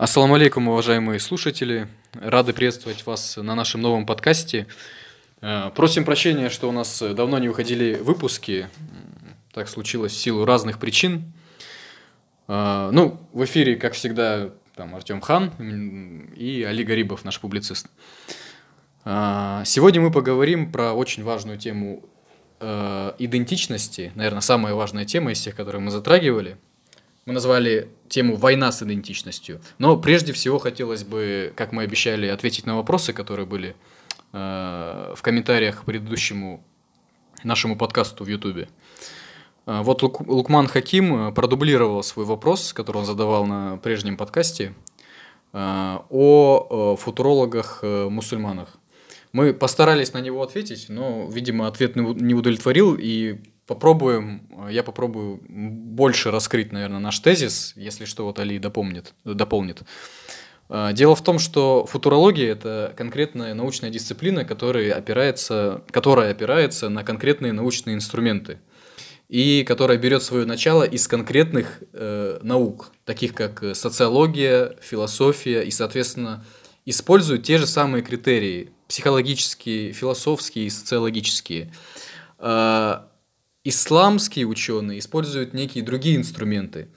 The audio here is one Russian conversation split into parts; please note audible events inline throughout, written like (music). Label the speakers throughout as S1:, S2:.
S1: Ассаламу алейкум, уважаемые слушатели. Рады приветствовать вас на нашем новом подкасте. Э, просим прощения, что у нас давно не выходили выпуски. Так случилось в силу разных причин. Э, ну, в эфире, как всегда, там Артем Хан и Али Гарибов, наш публицист. Э, сегодня мы поговорим про очень важную тему идентичности. Наверное, самая важная тема из тех, которые мы затрагивали – мы назвали тему «Война с идентичностью». Но прежде всего хотелось бы, как мы обещали, ответить на вопросы, которые были э, в комментариях к предыдущему нашему подкасту в Ютубе. Э, вот Лук, Лукман Хаким э, продублировал свой вопрос, который он задавал на прежнем подкасте, э, о футурологах-мусульманах. Мы постарались на него ответить, но, видимо, ответ не удовлетворил, и попробуем, я попробую больше раскрыть, наверное, наш тезис, если что, вот Али дополнит. дополнит. А, дело в том, что футурология – это конкретная научная дисциплина, которая опирается, которая опирается на конкретные научные инструменты и которая берет свое начало из конкретных э, наук, таких как социология, философия, и, соответственно, использует те же самые критерии – психологические, философские и социологические а, – исламские ученые используют некие другие инструменты,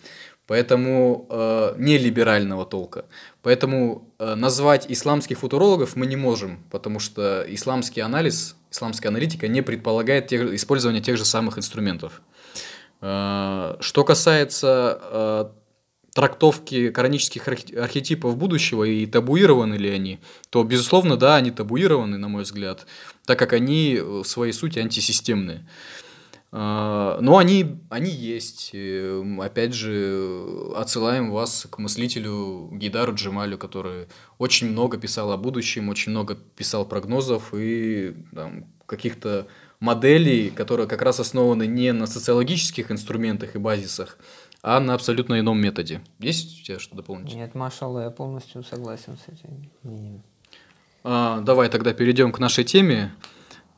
S1: поэтому э, не либерального толка. Поэтому э, назвать исламских футурологов мы не можем, потому что исламский анализ, исламская аналитика не предполагает тех, использование тех же самых инструментов. Э, что касается э, трактовки коранических архетипов будущего и табуированы ли они, то, безусловно, да, они табуированы, на мой взгляд, так как они в своей сути антисистемные. А, но они, они есть. Опять же, отсылаем вас к мыслителю Гидару Джемалю, который очень много писал о будущем, очень много писал прогнозов и там, каких-то моделей, которые как раз основаны не на социологических инструментах и базисах, а на абсолютно ином методе. Есть у тебя что дополнить?
S2: Нет, Машалла, я полностью согласен с этим мнением.
S1: А, давай тогда перейдем к нашей теме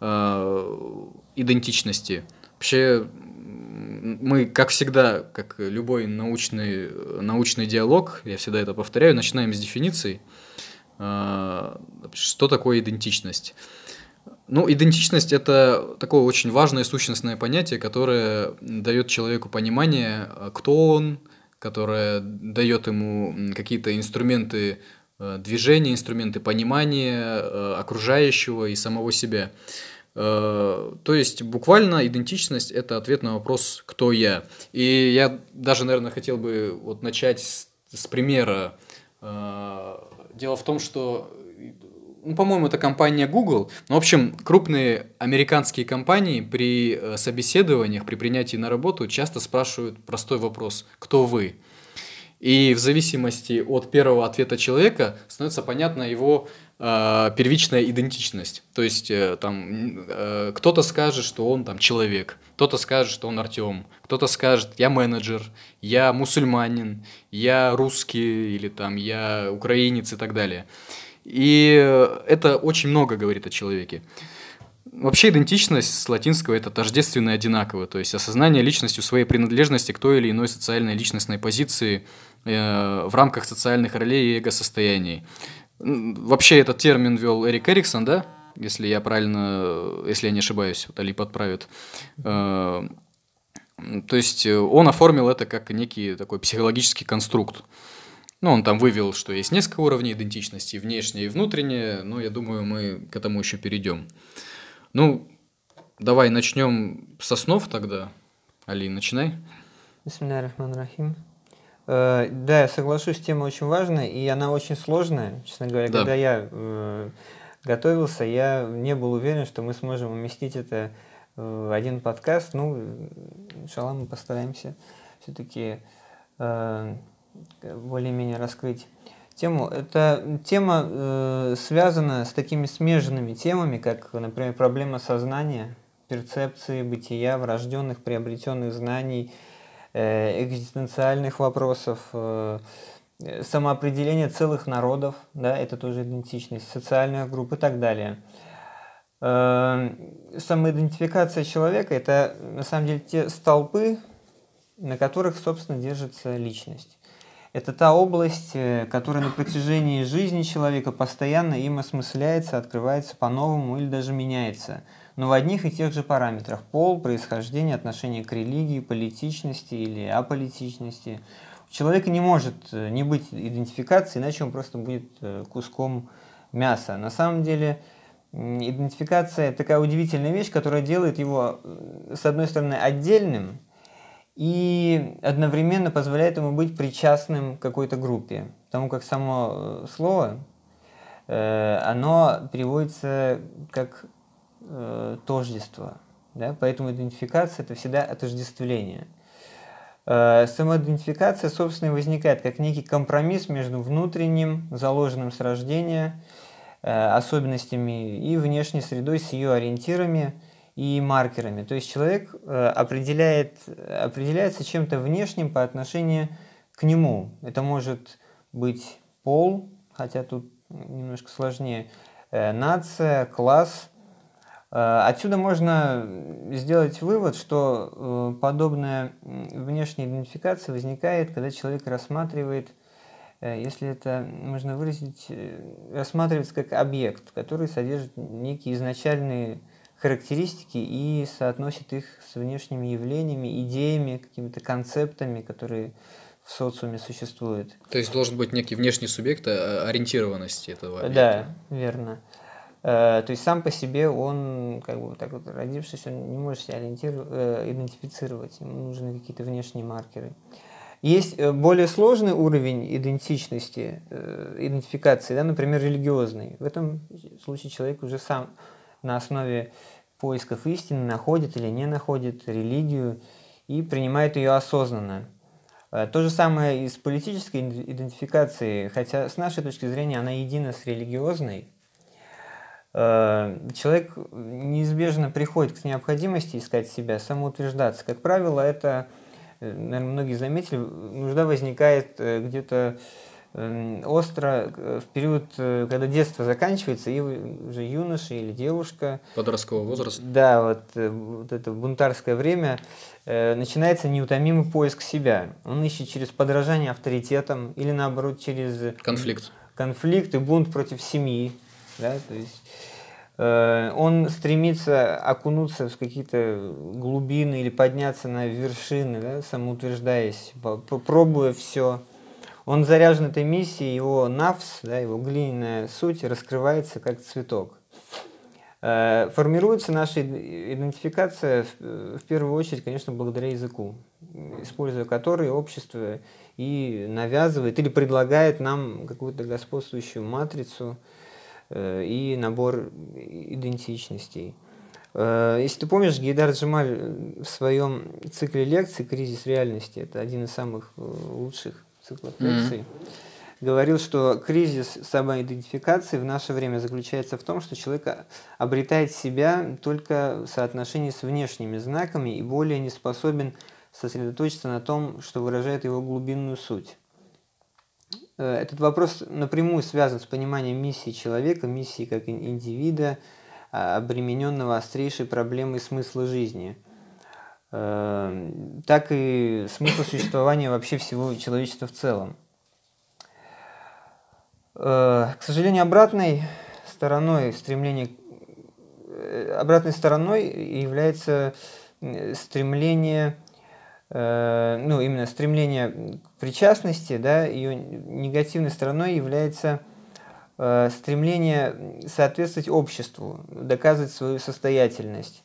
S1: а, идентичности. Вообще, мы, как всегда, как любой научный, научный диалог, я всегда это повторяю, начинаем с дефиниции. А, что такое идентичность? Ну, идентичность – это такое очень важное сущностное понятие, которое дает человеку понимание, кто он, которое дает ему какие-то инструменты э, движения, инструменты понимания окружающего и самого себя. Э, то есть буквально идентичность – это ответ на вопрос «кто я?». И я даже, наверное, хотел бы вот начать с, примера. Э, дело в том, что, ну, по-моему, это компания Google. Ну, в общем, крупные американские компании при э, собеседованиях, при принятии на работу часто спрашивают простой вопрос «кто вы?». И в зависимости от первого ответа человека становится понятна его э, первичная идентичность. То есть э, там э, кто-то скажет, что он там человек, кто-то скажет, что он Артем, кто-то скажет, я менеджер, я мусульманин, я русский или там я украинец и так далее. И это очень много говорит о человеке. Вообще идентичность с латинского это тождественно и одинаково, то есть осознание личностью своей принадлежности к той или иной социальной личностной позиции э, в рамках социальных ролей и эго-состояний. Вообще этот термин ввел Эрик Эриксон, да? Если я правильно, если я не ошибаюсь, вот Али подправит. Э, то есть он оформил это как некий такой психологический конструкт. Ну, он там вывел, что есть несколько уровней идентичности, внешнее и внутреннее, но я думаю, мы к этому еще перейдем. Ну, давай начнем с основ тогда. Али, начинай.
S2: Бисмилля рахим. Э, да, я соглашусь, тема очень важная, и она очень сложная, честно говоря. Да. Когда я э, готовился, я не был уверен, что мы сможем уместить это в один подкаст. Ну, иншалла, мы постараемся все-таки э, более-менее раскрыть тему. Эта тема э, связана с такими смежными темами, как, например, проблема сознания, перцепции, бытия, врожденных, приобретенных знаний, э, экзистенциальных вопросов, э, самоопределение целых народов, да, это тоже идентичность, социальных групп и так далее. Э, самоидентификация человека – это, на самом деле, те столпы, на которых, собственно, держится личность. это та область, э, которая на протяжении жизни человека постоянно им осмысляется, открывается по-новому или даже меняется, но в одних и тех же параметрах – пол, происхождение, отношение к религии, политичности или аполитичности. У человека не может э, не быть идентификации, иначе он просто будет э, куском мяса. На самом деле идентификация – такая удивительная вещь, которая делает его, с одной стороны, отдельным – и одновременно позволяет ему быть причастным к какой-то группе. Потому как само э, слово, э, оно переводится как э, тождество. Да? Поэтому идентификация – это всегда отождествление. Самоидентификация, собственно, возникает как некий компромисс между внутренним, заложенным с рождения, особенностями и внешней средой с ее ориентирами – и маркерами. То есть человек э, определяет, определяется чем-то внешним по отношению к нему. Это может быть пол, хотя тут немножко сложнее, э, нация, класс. Э, отсюда можно сделать вывод, что подобная внешняя идентификация возникает, когда человек рассматривает, если это можно выразить, рассматривается как объект, который содержит некие изначальные характеристики и соотносит их с внешними явлениями, идеями, какими-то концептами, которые в социуме существуют.
S1: То есть должен быть некий внешний субъект а, ориентированности этого
S2: объекта. Да, верно. Э, то есть сам по себе он, как бы так вот родившись, он не может себя э, идентифицировать, ему нужны какие-то внешние маркеры. Есть э, более сложный уровень идентичности, идентификации, да, например, религиозный. В этом случае человек уже сам на основе поисков истины находит или не находит религию и принимает ее осознанно. То же самое и с политической идентификацией, хотя с нашей точки зрения она едина с религиозной. Э, человек неизбежно приходит к необходимости искать себя, самоутверждаться. Как правило, это, э, наверное, многие заметили, нужда возникает где-то Эм, остро э, в период, э, когда детство заканчивается, и уже юноша или девушка...
S1: Подросткового возраста.
S2: Да, вот, э, вот это бунтарское время, начинается неутомимый поиск себя. Он ищет через подражание авторитетам или, наоборот, через...
S1: Конфликт.
S2: Конфликт и бунт против семьи. Да, то есть он стремится окунуться в какие-то глубины или подняться на вершины, да, самоутверждаясь, пробуя все. Он заряжен этой миссией, его навс, да, его глиняная суть раскрывается как цветок. Э, формируется наша идентификация в первую очередь, конечно, благодаря языку, используя который общество и навязывает или предлагает нам какую-то господствующую матрицу э, и набор идентичностей. Э, если ты помнишь, Гейдар Джемаль в своем цикле лекций «Кризис реальности» – это один из самых лучших цикла лекций, mm-hmm. говорил, что кризис самоидентификации в наше время заключается в том, что человек обретает себя только в соотношении с внешними знаками и более не способен сосредоточиться на том, что выражает его глубинную суть. Э, этот вопрос напрямую связан с пониманием миссии человека, миссии как индивида, а, обремененного острейшей проблемой смысла жизни – Эм, так и смысл существования вообще всего человечества в целом. Э, к сожалению, обратной стороной стремления, э, обратной стороной является стремление, ну, именно стремление к причастности, да, ее негативной стороной является стремление соответствовать обществу, доказывать свою состоятельность.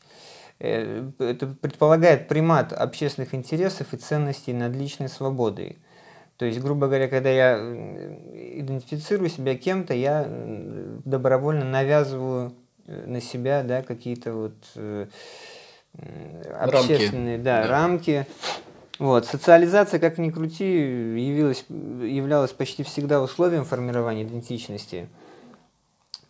S2: Э, это предполагает примат общественных интересов и ценностей над личной свободой. То есть, грубо говоря, когда я идентифицирую себя кем-то, я добровольно навязываю э, на себя да, какие-то вот э, общественные рамки. Да, да. рамки. Вот. Социализация, как ни крути, явилась, являлась почти всегда условием формирования идентичности.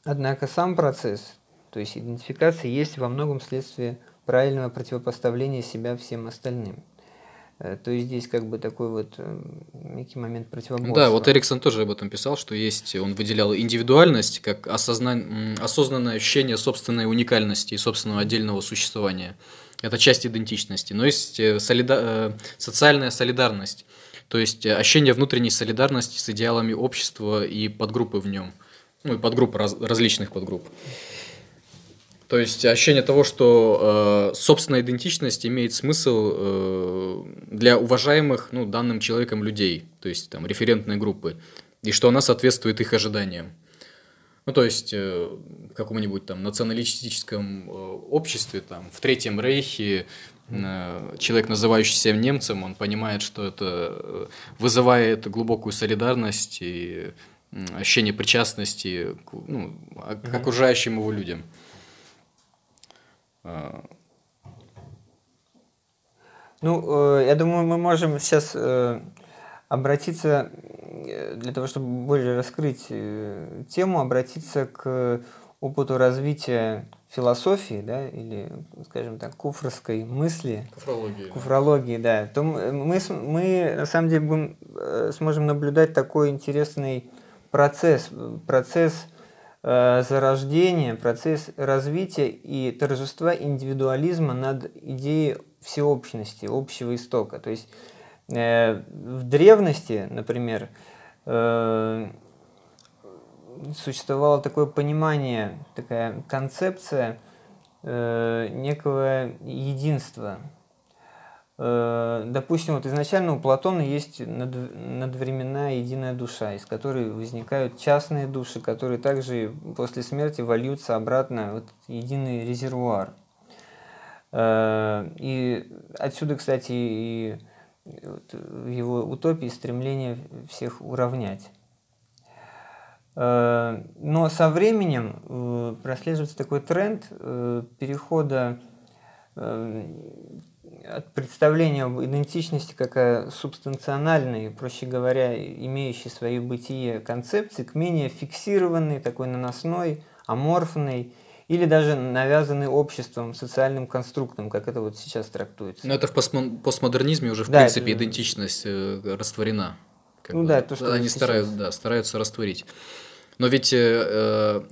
S2: Однако сам процесс, то есть идентификация, есть во многом следствие правильного противопоставления себя всем остальным. Э, то есть здесь как бы такой вот э, некий момент противоборства.
S1: Да, вот Эриксон тоже об этом писал, что есть, он выделял индивидуальность как осозна... осознанное ощущение собственной уникальности и собственного отдельного существования. Это часть идентичности. Но есть э, солида... социальная солидарность. То есть ощущение внутренней солидарности с идеалами общества и подгруппы в нем. Ну и подгруппы, раз, различных подгрупп. То есть ощущение того, что э, собственная идентичность имеет смысл э, для уважаемых ну, данным человеком людей, то есть там референтной группы, и что она соответствует их ожиданиям. Ну, то есть, э, в каком-нибудь там националистическом э, обществе, там, в Третьем Рейхе, э, человек, называющий себя немцем, он понимает, что это э, вызывает глубокую солидарность и ощущение причастности к, ну, к окружающим его людям.
S2: Ну, э, я думаю, мы можем сейчас э, обратиться, э, для того, чтобы более раскрыть тему, обратиться к опыту развития философии, да, или, скажем так, куфрской мысли.
S1: Куфрологии.
S2: Куфрологии, да. То мы, мы на самом деле будем, сможем наблюдать такой интересный процесс, процесс зарождение, процесс развития и торжества индивидуализма над идеей всеобщности, общего истока. То есть э, в древности, например, э, существовало такое понимание, такая концепция некого единства, Э, допустим, вот изначально у Платона есть надвременная единая душа, из которой возникают частные души, которые также после смерти вольются обратно в вот единый резервуар. Э, и отсюда, кстати, и в его утопии стремление всех уравнять. Э, но со временем прослеживается такой тренд перехода от представления об идентичности как о субстанциональной, проще говоря, имеющей свое бытие концепции, к менее фиксированной, такой наносной, аморфной или даже навязанной обществом, социальным конструктом, как это вот сейчас трактуется.
S1: Но это в постмодернизме уже, в да, принципе, это... идентичность э, растворена.
S2: ну бы. да, то, что
S1: Они стараются, да, стараются растворить. Но ведь э,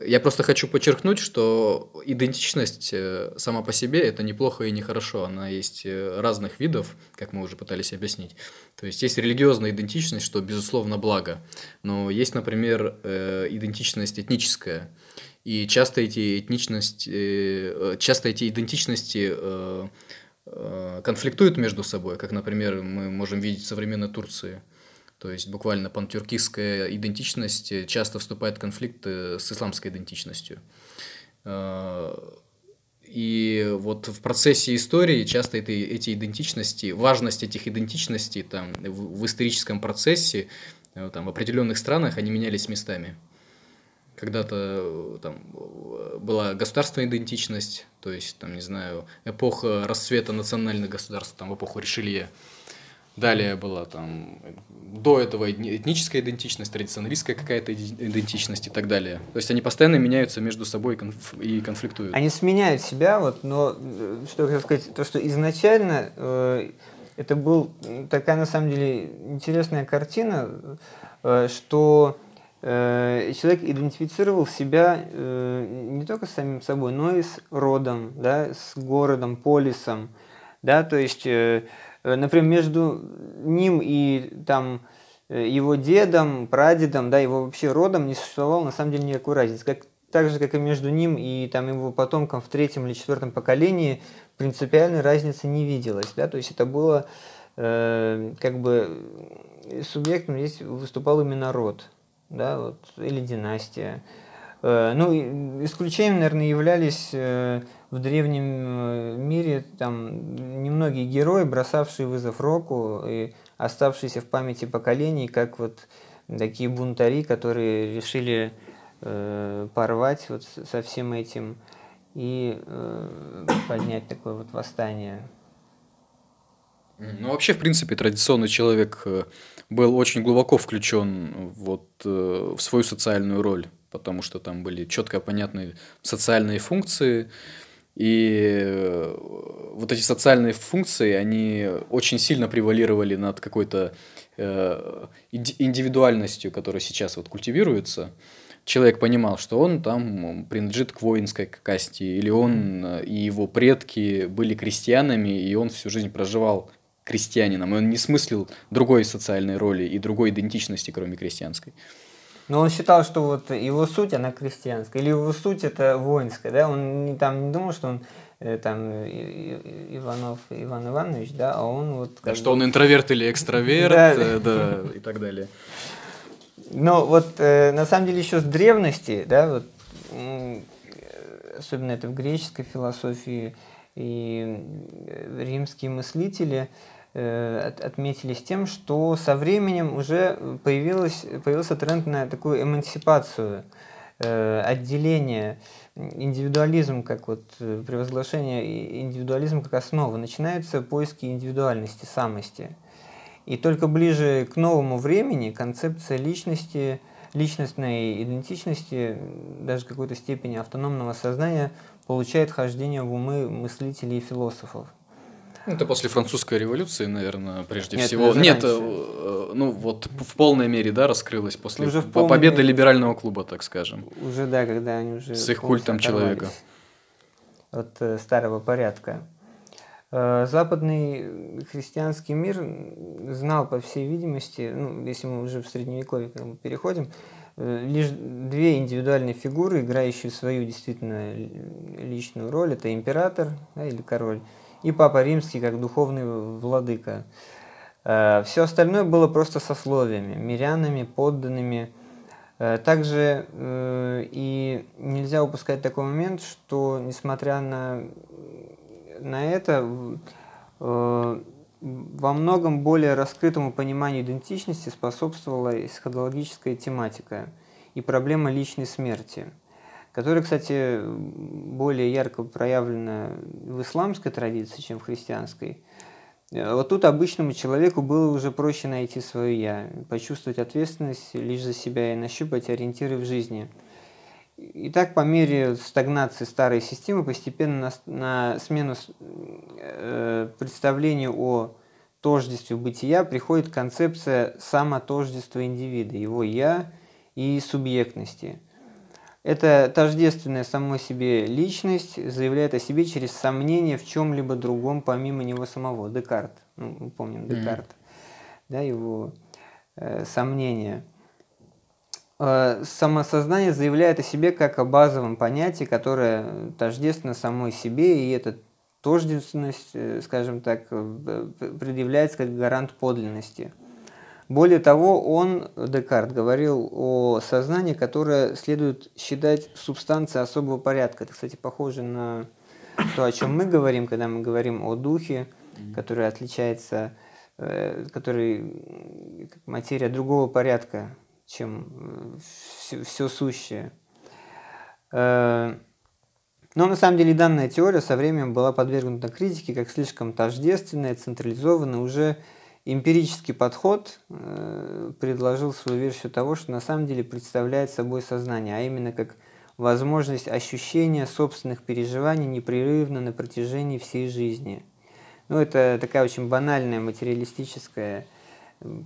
S1: я просто хочу подчеркнуть, что идентичность э, сама по себе это неплохо и нехорошо. Она есть э, разных видов, как мы уже пытались объяснить. То есть есть религиозная идентичность, что безусловно благо. Но есть, например, э, идентичность этническая. И часто эти этничности, часто эти идентичности конфликтуют между собой, как, например, мы можем видеть в современной Турции. То есть буквально пантюркистская идентичность часто вступает в конфликт с исламской идентичностью. Э, и вот в процессе истории часто это, эти идентичности, важность этих идентичностей там, в, в историческом процессе э, там, в определенных странах они менялись местами. Когда-то э, там была государственная идентичность, то есть, там, не знаю, эпоха расцвета национальных государств, там, в эпоху Ришелье. Далее была там до этого этническая идентичность, традиционалистская какая-то идентичность и так далее. То есть они постоянно меняются между собой и конфликтуют.
S2: Они сменяют себя, вот, но э, что я сказать, то, что изначально э, это был такая на самом деле интересная картина, э, что э, человек идентифицировал себя э, не только с самим собой, но и с родом, да, с городом, полисом, да, то есть Э, например, между ним и там э, его дедом, прадедом, да, его вообще родом не существовало на самом деле никакой разницы. Как, так же, как и между ним и там его потомком в третьем или четвертом поколении принципиальной разницы не виделось, да, то есть это было э, как бы субъектом здесь выступал именно род, да, вот, или династия. Э, ну, исключением, наверное, являлись э, в древнем э, мире там немногие герои, бросавшие вызов року и оставшиеся в памяти поколений, как вот такие бунтари, которые решили э, порвать вот со всем этим и э, поднять такое вот восстание.
S1: Ну, вообще, в принципе, традиционный человек был очень глубоко включен вот, в свою социальную роль, потому что там были четко понятные социальные функции, и э, вот эти социальные функции, они очень сильно превалировали над какой-то э, индивидуальностью, которая сейчас вот культивируется. Человек понимал, что он там принадлежит к воинской касте, или он э, и его предки были крестьянами, и он всю жизнь проживал крестьянином, и он не смыслил другой социальной роли и другой идентичности, кроме крестьянской.
S2: Но он считал, что вот его суть, она крестьянская, или его суть это воинская, да, он не, там не думал, что он э, там Иванов Иван Иванович, да, а он вот...
S1: Да, что он интроверт или экстраверт, да, э, да (laughs) и так далее.
S2: Но вот э, на самом деле еще с древности, да, вот, особенно это в греческой философии и римские мыслители, Э, отметились тем, что со временем уже появилось, появился тренд на такую эмансипацию, э, отделение, индивидуализм как вот э, превозглашение индивидуализма как основа. Начинаются поиски индивидуальности, самости. И только ближе к новому времени концепция личности, личностной идентичности, даже какой-то степени автономного сознания получает хождение в умы мыслителей и философов.
S1: Ну, это после французской революции, наверное, прежде Нет, всего. Нет, раньше. Э, ну вот в полной мере, да, раскрылось после уже полной... победы либерального клуба, так скажем.
S2: Уже да, когда они уже
S1: с их культом человека
S2: от э, старого порядка. Э, западный христианский мир знал, по всей видимости, ну, если мы уже в средневековье как бы переходим, э, лишь две индивидуальные фигуры, играющие свою действительно личную роль, это император да, или король и Папа Римский как духовный владыка. Э, Все остальное было просто сословиями, мирянами, подданными. Э, также э, и нельзя упускать такой момент, что несмотря на, на это, во многом более раскрытому пониманию идентичности способствовала эсхатологическая тематика и проблема личной смерти – которая, кстати, более ярко проявлена в исламской традиции, чем в христианской. Э, вот тут обычному человеку было уже проще найти свое «я», почувствовать ответственность лишь за себя и нащупать ориентиры в жизни. И так по мере стагнации старой системы постепенно на, на смену э, представлению о тождестве бытия приходит концепция самотождества индивида, его «я» и субъектности – это тождественная самой себе личность заявляет о себе через сомнение в чем-либо другом, помимо него самого. Декарт, ну, мы помним Декарт, mm-hmm. да, его э, сомнения. Э, самосознание заявляет о себе как о базовом понятии, которое тождественно самой себе, и эта тождественность, э, скажем так, э, предъявляется как гарант подлинности – более того, он, Декарт, говорил о сознании, которое следует считать субстанцией особого порядка. Это, кстати, похоже на то, о чем мы говорим, когда мы говорим о духе, который отличается, э, который материя другого порядка, чем все, все сущее. Э, но на самом деле данная теория со временем была подвергнута критике как слишком тождественная, централизованная, уже Эмпирический подход э, предложил свою версию того, что на самом деле представляет собой сознание, а именно как возможность ощущения собственных переживаний непрерывно на протяжении всей жизни. Ну, это такая очень банальная материалистическая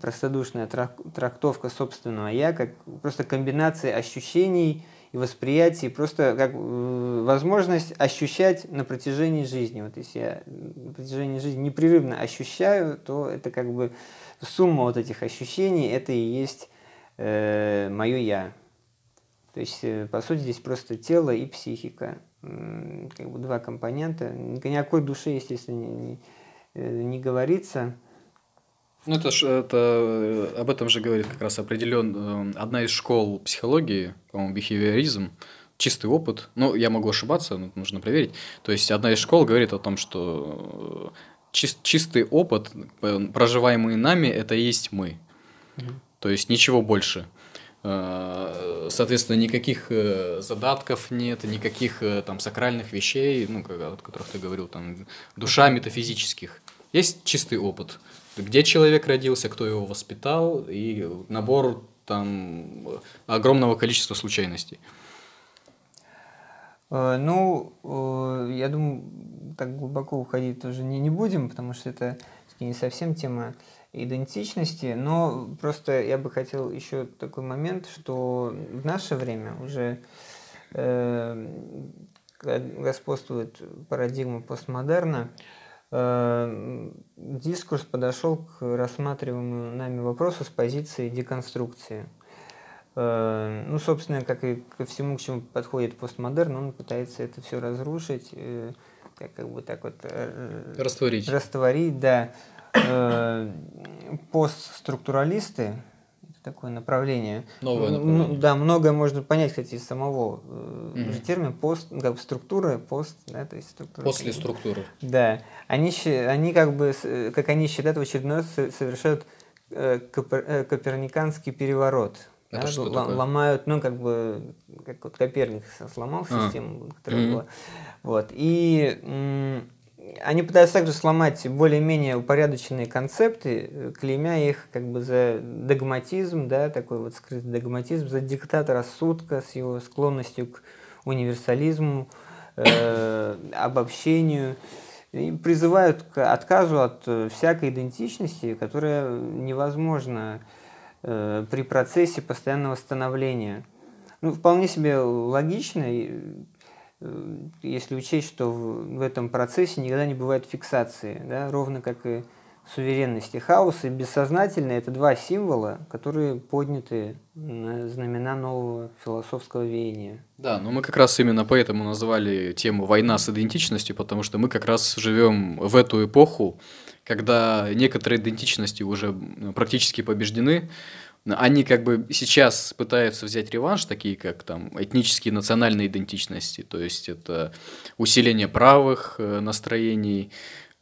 S2: простодушная трактовка собственного «я», как просто комбинация ощущений и восприятий, просто как э, возможность ощущать на протяжении жизни. Вот если я на протяжении жизни непрерывно ощущаю, то это как бы сумма вот этих ощущений, это и есть э, мое «я». То есть, э, по сути, здесь просто тело и психика. Как бы два компонента. Никакой души, естественно, не, не, э, не говорится.
S1: Ну, это, это э, об этом же говорит как раз определен э, одна из школ психологии, по-моему, бихевиоризм, чистый опыт. Ну, я могу ошибаться, но нужно проверить. То есть одна из школ говорит о том, что э, чист, чистый опыт, проживаемый нами, это и есть мы. Mm-hmm. То есть ничего больше. Соответственно, никаких задатков нет, никаких там сакральных вещей, ну, о которых ты говорил, там, душа метафизических. Есть чистый опыт где человек родился, кто его воспитал, и набор там огромного количества случайностей.
S2: Э, ну, э, я думаю, так глубоко уходить тоже не, не будем, потому что это не совсем тема идентичности, но просто я бы хотел еще такой момент, что в наше время уже э, господствует парадигма постмодерна, дискурс подошел к рассматриваемому нами вопросу с позиции деконструкции. Э, ну, собственно, как и ко всему, к чему подходит постмодерн, он пытается это все разрушить, э, как, как бы так вот...
S1: Э, растворить.
S2: Растворить, да. Э, постструктуралисты, такое направление.
S1: Новое направление.
S2: Ну, да, многое можно понять, кстати, из самого mm-hmm. же термина пост, ну, как бы структура, пост, да, то есть структура.
S1: После структуры.
S2: Да, они, они как бы, как они считают, в очередной раз совершают э, коперниканский переворот. Это да, что такое? ломают, ну, как бы, как вот Коперник сломал а. систему, которая mm-hmm. была. Вот. И они пытаются также сломать более-менее упорядоченные концепты, э, клеймя их как бы за догматизм, да, такой вот скрытый догматизм, за диктат рассудка с его склонностью к универсализму, э, обобщению, и призывают к отказу от э, всякой идентичности, которая невозможна э, при процессе постоянного становления. Ну, вполне себе логично, если учесть, что в, этом процессе никогда не бывает фиксации, да, ровно как и суверенности. Хаос и бессознательное – это два символа, которые подняты на знамена нового философского веяния.
S1: Да, но мы как раз именно поэтому назвали тему «Война с идентичностью», потому что мы как раз живем в эту эпоху, когда некоторые идентичности уже практически побеждены, они как бы сейчас пытаются взять реванш, такие как там этнические национальные идентичности, то есть это усиление правых э, настроений,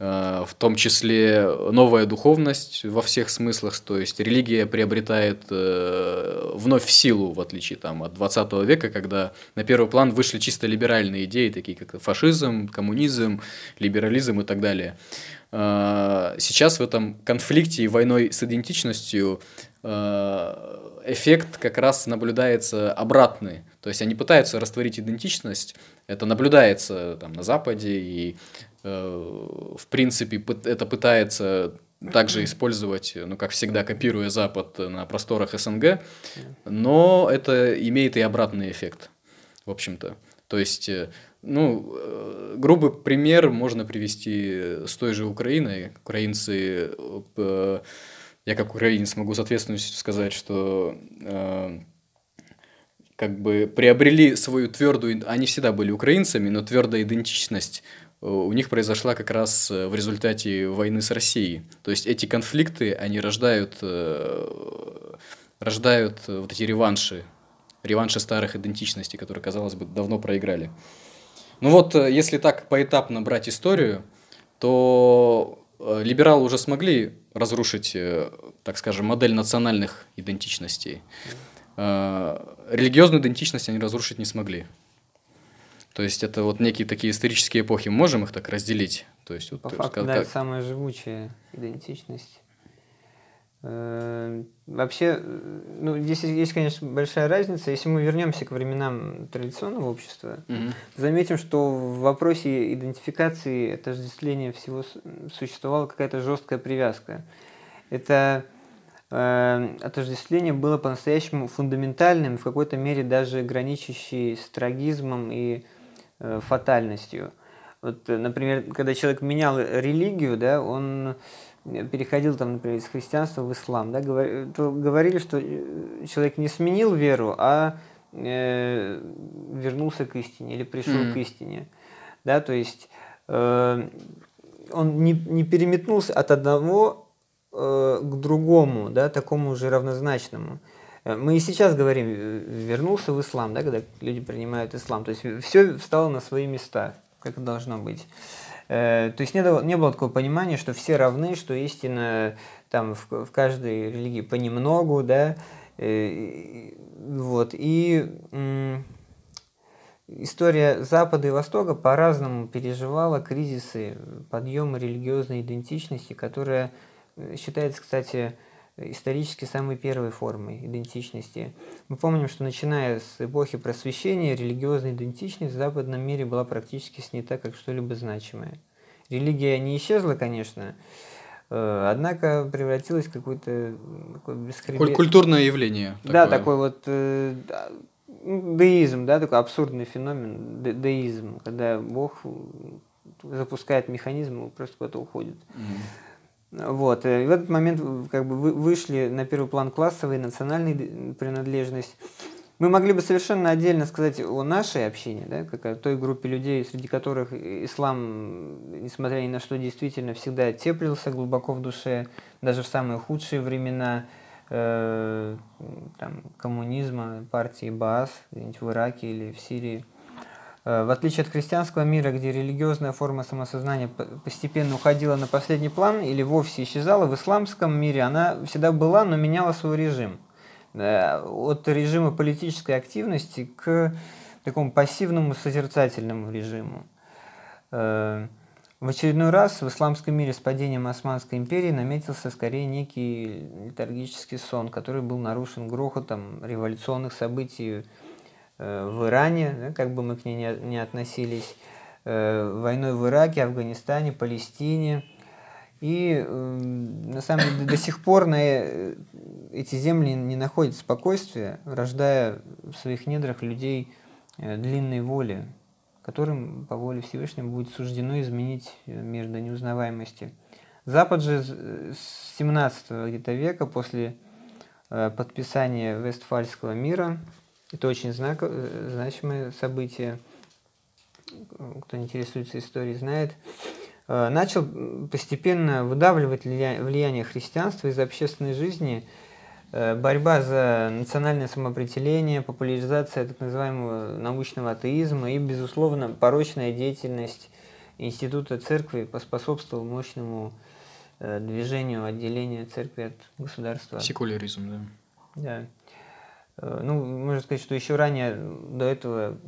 S1: э, в том числе новая духовность во всех смыслах, то есть религия приобретает э, вновь силу, в отличие там, от 20 века, когда на первый план вышли чисто либеральные идеи, такие как фашизм, коммунизм, либерализм и так далее. Сейчас в этом конфликте и войной с идентичностью эффект как раз наблюдается обратный. То есть они пытаются растворить идентичность, это наблюдается там, на Западе, и э, в принципе это пытается также использовать, ну, как всегда, копируя Запад на просторах СНГ, но это имеет и обратный эффект, в общем-то. То есть, э, ну, э, грубый пример можно привести с той же Украиной. Украинцы я как украинец могу с ответственностью сказать, что э, как бы приобрели свою твердую, они всегда были украинцами, но твердая идентичность э, у них произошла как раз э, в результате войны с Россией. То есть эти конфликты, они рождают, э, рождают вот эти реванши, реванши старых идентичностей, которые, казалось бы, давно проиграли. Ну вот, если так поэтапно брать историю, то либералы уже смогли разрушить, э, так скажем, модель национальных идентичностей. Э, религиозную идентичность они разрушить не смогли. То есть это вот некие такие исторические эпохи. Можем их так разделить? То есть, вот,
S2: По факту, как, да, это самая живучая идентичность. Э, вообще, ну, здесь есть, конечно, большая разница. Если мы вернемся к временам традиционного общества, угу. заметим, что в вопросе идентификации отождествления всего существовала какая-то жесткая привязка. Это э, отождествление было по-настоящему фундаментальным, в какой-то мере даже граничащей с трагизмом и э, фатальностью. Вот, например, когда человек менял религию, да, он переходил, там, например, из христианства в ислам, да, говорили, что э, человек не сменил веру, а э, вернулся к истине или пришел mm-hmm. к истине. Да, то есть э, он не, не переметнулся от одного э, к другому, да, такому же равнозначному. Э, мы и сейчас говорим, э, вернулся в ислам, да, когда люди принимают ислам. То есть все встало на свои места, как должно быть. Э, то есть не было, не было такого понимания, что все равны, что истина там в, в каждой религии понемногу, да, э, вот, и история Запада и Востока по-разному переживала кризисы подъема религиозной идентичности, которая э, считается, кстати, исторически самой первой формой идентичности. Мы помним, что начиная с эпохи просвещения, религиозная идентичность в западном мире была практически снята как что-либо значимое. Религия не исчезла, конечно, э, однако превратилась в какое-то такое
S1: бесхребет... Культурное явление.
S2: Да, такой вот э, деизм, да, такой абсурдный феномен, де деизм, когда Бог запускает механизм, просто куда-то уходит. Mm-hmm. Вот. И в этот момент как бы вышли на первый план классовая и национальная принадлежность. Мы могли бы совершенно отдельно сказать о нашей общине, да, как о той группе людей, среди которых ислам, несмотря ни на что, действительно всегда теплился глубоко в душе, даже в самые худшие времена э, там, коммунизма, партии Баас, где-нибудь в Ираке или в Сирии. Э, в отличие от христианского мира, где религиозная форма самосознания постепенно уходила на последний план или вовсе исчезала, в исламском мире она всегда была, но меняла свой режим – от режима политической активности к такому пассивному созерцательному режиму. Э, в очередной раз в исламском мире с падением Османской империи наметился скорее некий литургический сон, который был нарушен грохотом революционных событий э, в Иране, как бы мы к ней не относились, э, войной в Ираке, Афганистане, Палестине – и э, на самом деле до сих пор на э, эти земли не находят спокойствия, рождая в своих недрах людей э, длинной воли, которым по воле Всевышнего будет суждено изменить э, мир до неузнаваемости. Запад же с 17 где-то века после э, подписания Вестфальского мира, это очень знак, э, значимое событие, кто интересуется историей, знает, Э, начал постепенно выдавливать влияние христианства из общественной жизни, э, борьба за национальное самоопределение, популяризация так называемого научного атеизма и, безусловно, порочная деятельность Института церкви поспособствовала мощному движению отделения церкви от государства.
S1: Секуляризм, да.
S2: Да. Э, ну, можно сказать, что еще ранее, до этого,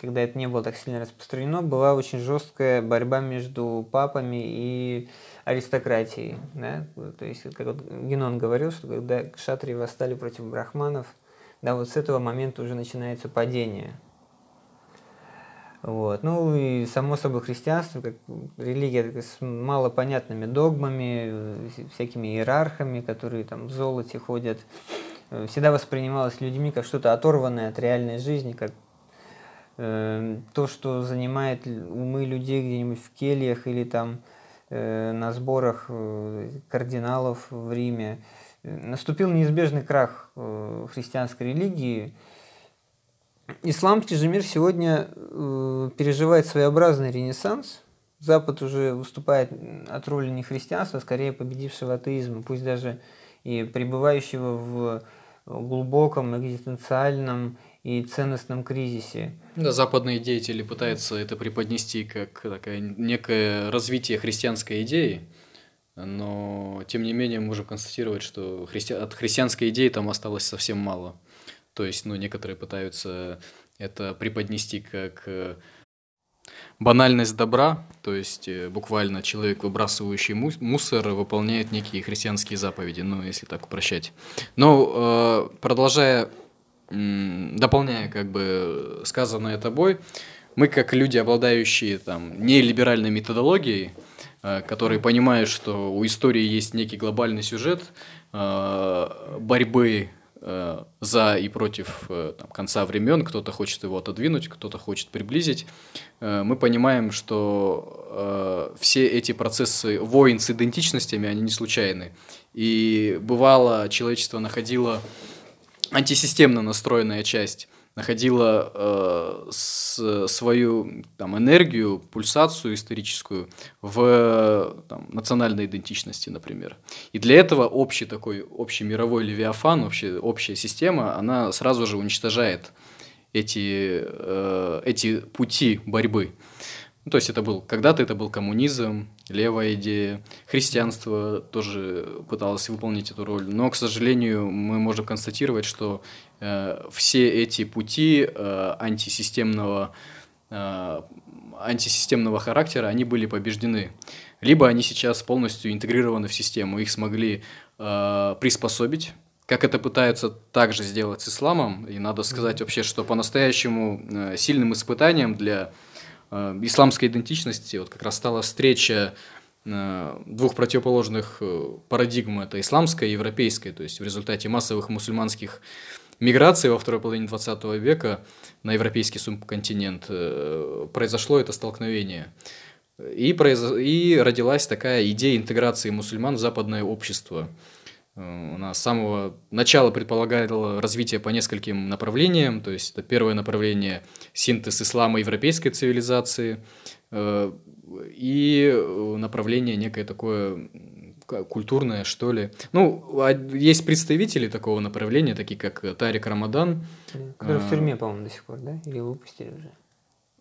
S2: когда это не было так сильно распространено, была очень жесткая борьба между папами и аристократией. Да? То есть, как вот Генон говорил, что когда шатрии восстали против брахманов, да, вот с этого момента уже начинается падение. Вот. Ну и само собой христианство, как религия с малопонятными догмами, э, всякими иерархами, которые там в золоте ходят, всегда воспринималось людьми как что-то оторванное от реальной жизни, как э, то, что занимает умы людей где-нибудь в кельях или там э, на сборах э, кардиналов в Риме. Наступил неизбежный крах э, христианской религии. Исламский же мир сегодня э, переживает своеобразный ренессанс. Запад уже выступает от роли не христианства, а скорее победившего атеизма, пусть даже и пребывающего в глубоком экзистенциальном и ценностном кризисе.
S1: Да, западные деятели пытаются это преподнести как такое некое развитие христианской идеи, но тем не менее можем констатировать, что христи... от христианской идеи там осталось совсем мало. То есть, ну, некоторые пытаются это преподнести как банальность добра, то есть э, буквально человек, выбрасывающий мусор, выполняет некие христианские заповеди, ну, если так упрощать. Но э, продолжая, дополняя как бы сказанное тобой, мы как люди, обладающие там нелиберальной методологией, э, которые понимают, что у истории есть некий глобальный сюжет борьбы Э, за и против э, там, конца времен, кто-то хочет его отодвинуть, кто-то хочет приблизить, э, мы понимаем, что все эти процессы войн с идентичностями, они не случайны. И бывало, человечество находило антисистемно настроенная часть находила э, с, свою там, энергию, пульсацию историческую в там, национальной идентичности, например. И для этого общий такой, общий мировой левиафан, общая, общая система, она сразу же уничтожает эти, э, эти пути борьбы. Ну, то есть это был, когда-то это был коммунизм, левая идея, христианство тоже пыталось выполнить эту роль, но, к сожалению, мы можем констатировать, что э, все эти пути э, антисистемного, э, антисистемного характера, они были побеждены. Либо они сейчас полностью интегрированы в систему, их смогли э, приспособить, как это пытаются также сделать с исламом, и надо сказать вообще, что по-настоящему э, сильным испытанием для исламской идентичности вот как раз стала встреча э, двух противоположных э, парадигм, это исламская и европейская, то есть в результате массовых мусульманских миграций во второй половине 20 века на европейский субконтинент произошло это столкновение. И, произ... и родилась такая идея интеграции мусульман в западное общество. Она с самого начала предполагала развитие по нескольким направлениям. То есть, это первое направление – синтез ислама европейской цивилизации. И направление некое такое культурное, что ли. Ну, а есть представители такого направления, такие как Тарик Рамадан.
S2: Который в а, тюрьме, по-моему, до сих пор, да? Или выпустили уже?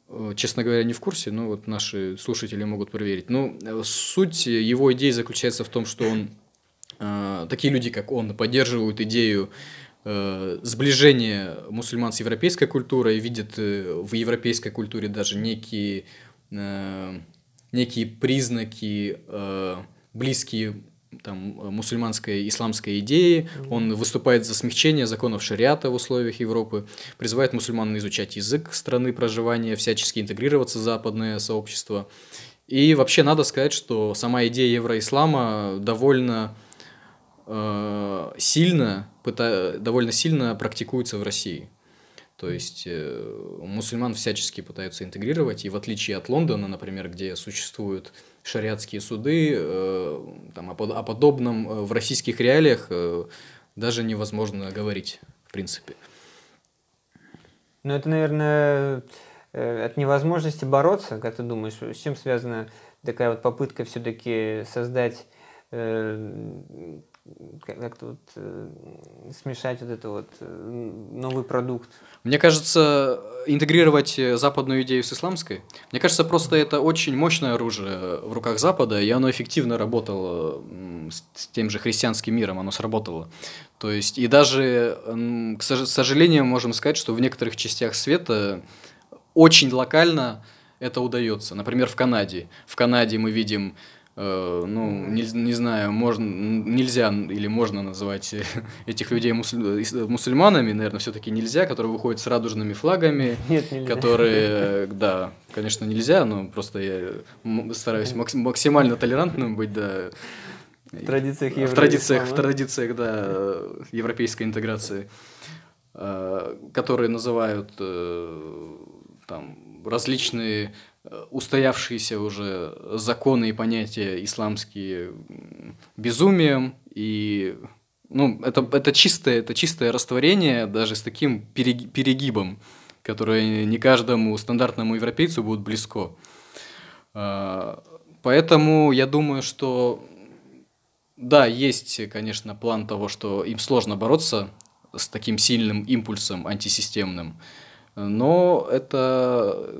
S1: Э, честно говоря, не в курсе, но вот наши слушатели могут проверить. Ну, суть его идеи заключается в том, что он, э, такие люди, как он, поддерживают идею э, сближения мусульман с европейской культурой, видят в европейской культуре даже некие, некие признаки близкие там, мусульманской, исламской идеи, он выступает за смягчение законов шариата в условиях Европы, призывает мусульман изучать язык страны проживания, всячески интегрироваться в западное сообщество. И вообще надо сказать, что сама идея евроислама довольно э, сильно, пыта, довольно сильно практикуется в России. То есть э, мусульман всячески пытаются интегрировать, и в отличие от Лондона, например, где существуют шариатские суды, э, там, о, подобном э, в российских реалиях э, даже невозможно говорить, в принципе.
S2: Ну, это, наверное, э, от невозможности бороться, как ты думаешь, с чем связана такая вот попытка все-таки создать э, как-то вот э, смешать вот это вот э, новый продукт.
S1: Мне кажется, интегрировать западную идею с исламской, мне кажется, просто это очень мощное оружие в руках Запада, и оно эффективно работало с тем же христианским миром, оно сработало. То есть, и даже, к сожалению, можем сказать, что в некоторых частях света очень локально это удается. Например, в Канаде. В Канаде мы видим Э, ну, не, не знаю, можно, нельзя или можно называть (laughs) этих людей мусуль, мусульманами, наверное, все-таки нельзя, которые выходят с радужными флагами, (laughs)
S2: Нет, нельзя.
S1: которые, (laughs) да, конечно, нельзя, но просто я стараюсь максимально толерантным быть, да.
S2: В традициях
S1: В традициях, в традициях, да, европейской интеграции, э, которые называют э, там различные устоявшиеся уже законы и понятия исламские безумием и ну, это, это, чистое, это чистое растворение даже с таким перегибом, которое не каждому стандартному европейцу будет близко. А, поэтому я думаю, что да, есть, конечно, план того, что им сложно бороться с таким сильным импульсом антисистемным, но это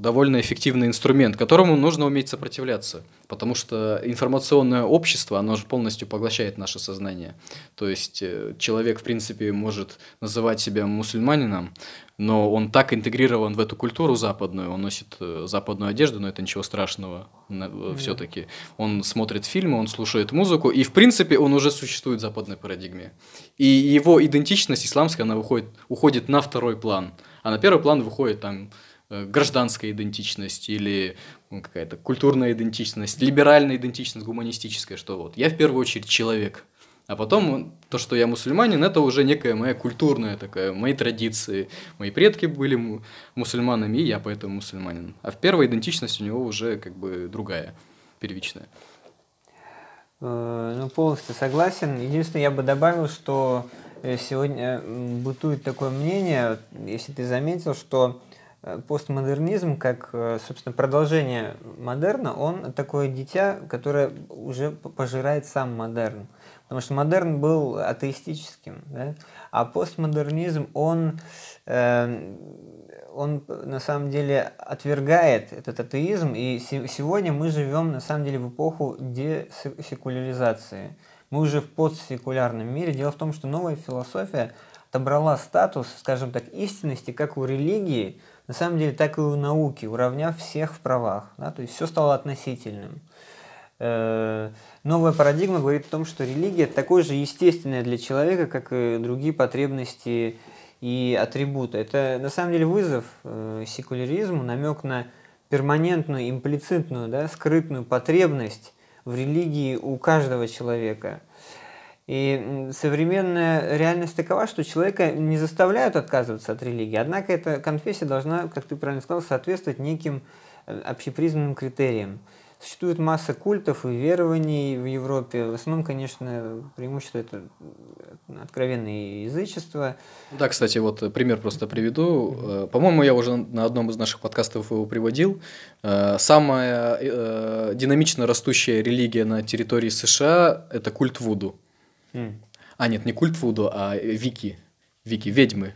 S1: довольно эффективный инструмент, которому нужно уметь сопротивляться, потому что информационное общество, оно же полностью поглощает наше сознание. То есть э, человек, в принципе, может называть себя мусульманином, но он так интегрирован в эту культуру западную, он носит э, западную одежду, но это ничего страшного mm-hmm. все-таки. Он смотрит фильмы, он слушает музыку, и, в принципе, он уже существует в западной парадигме. И его идентичность исламская, она выходит, уходит на второй план, а на первый план выходит там Э, гражданская идентичность или какая-то культурная идентичность, либеральная идентичность, гуманистическая, что вот я в первую очередь человек. А потом то, что я мусульманин, это уже некая моя культурная такая, мои традиции. Мои предки были мусульманами, и я поэтому мусульманин. А в первой идентичность у него уже как бы другая, первичная.
S2: Э, ну, полностью согласен. Единственное, я бы добавил, что э, сегодня бытует такое мнение, если ты заметил, что Э, постмодернизм, как, э, собственно, продолжение модерна, он такое дитя, которое уже пожирает сам модерн. Потому что модерн был атеистическим, да? а постмодернизм, он, э, он на самом деле отвергает этот атеизм, и сегодня мы живем на самом деле в эпоху десекуляризации. Мы уже в постсекулярном мире. Дело в том, что новая философия отобрала статус, скажем так, истинности, как у религии, на самом деле так и у науки, уравняв всех в правах. Да? То есть все стало относительным. Э, новая парадигма говорит о том, что религия такое же естественное для человека, как и другие потребности и атрибуты. Это на самом деле вызов э, секуляризму, намек на перманентную, имплицитную, да, скрытную потребность в религии у каждого человека – и современная реальность такова, что человека не заставляют отказываться от религии, однако эта конфессия должна, как ты правильно сказал, соответствовать неким общепризнанным критерием. Существует масса культов и верований в Европе. В основном, конечно, преимущество это откровенное язычество.
S1: Да, кстати, вот пример просто приведу. Э, по-моему, я уже на одном из наших подкастов его приводил. Э, самая э, динамично растущая религия на территории США – это культ Вуду. Mm. А, нет, не культ Вуду, а Вики. Вики, ведьмы.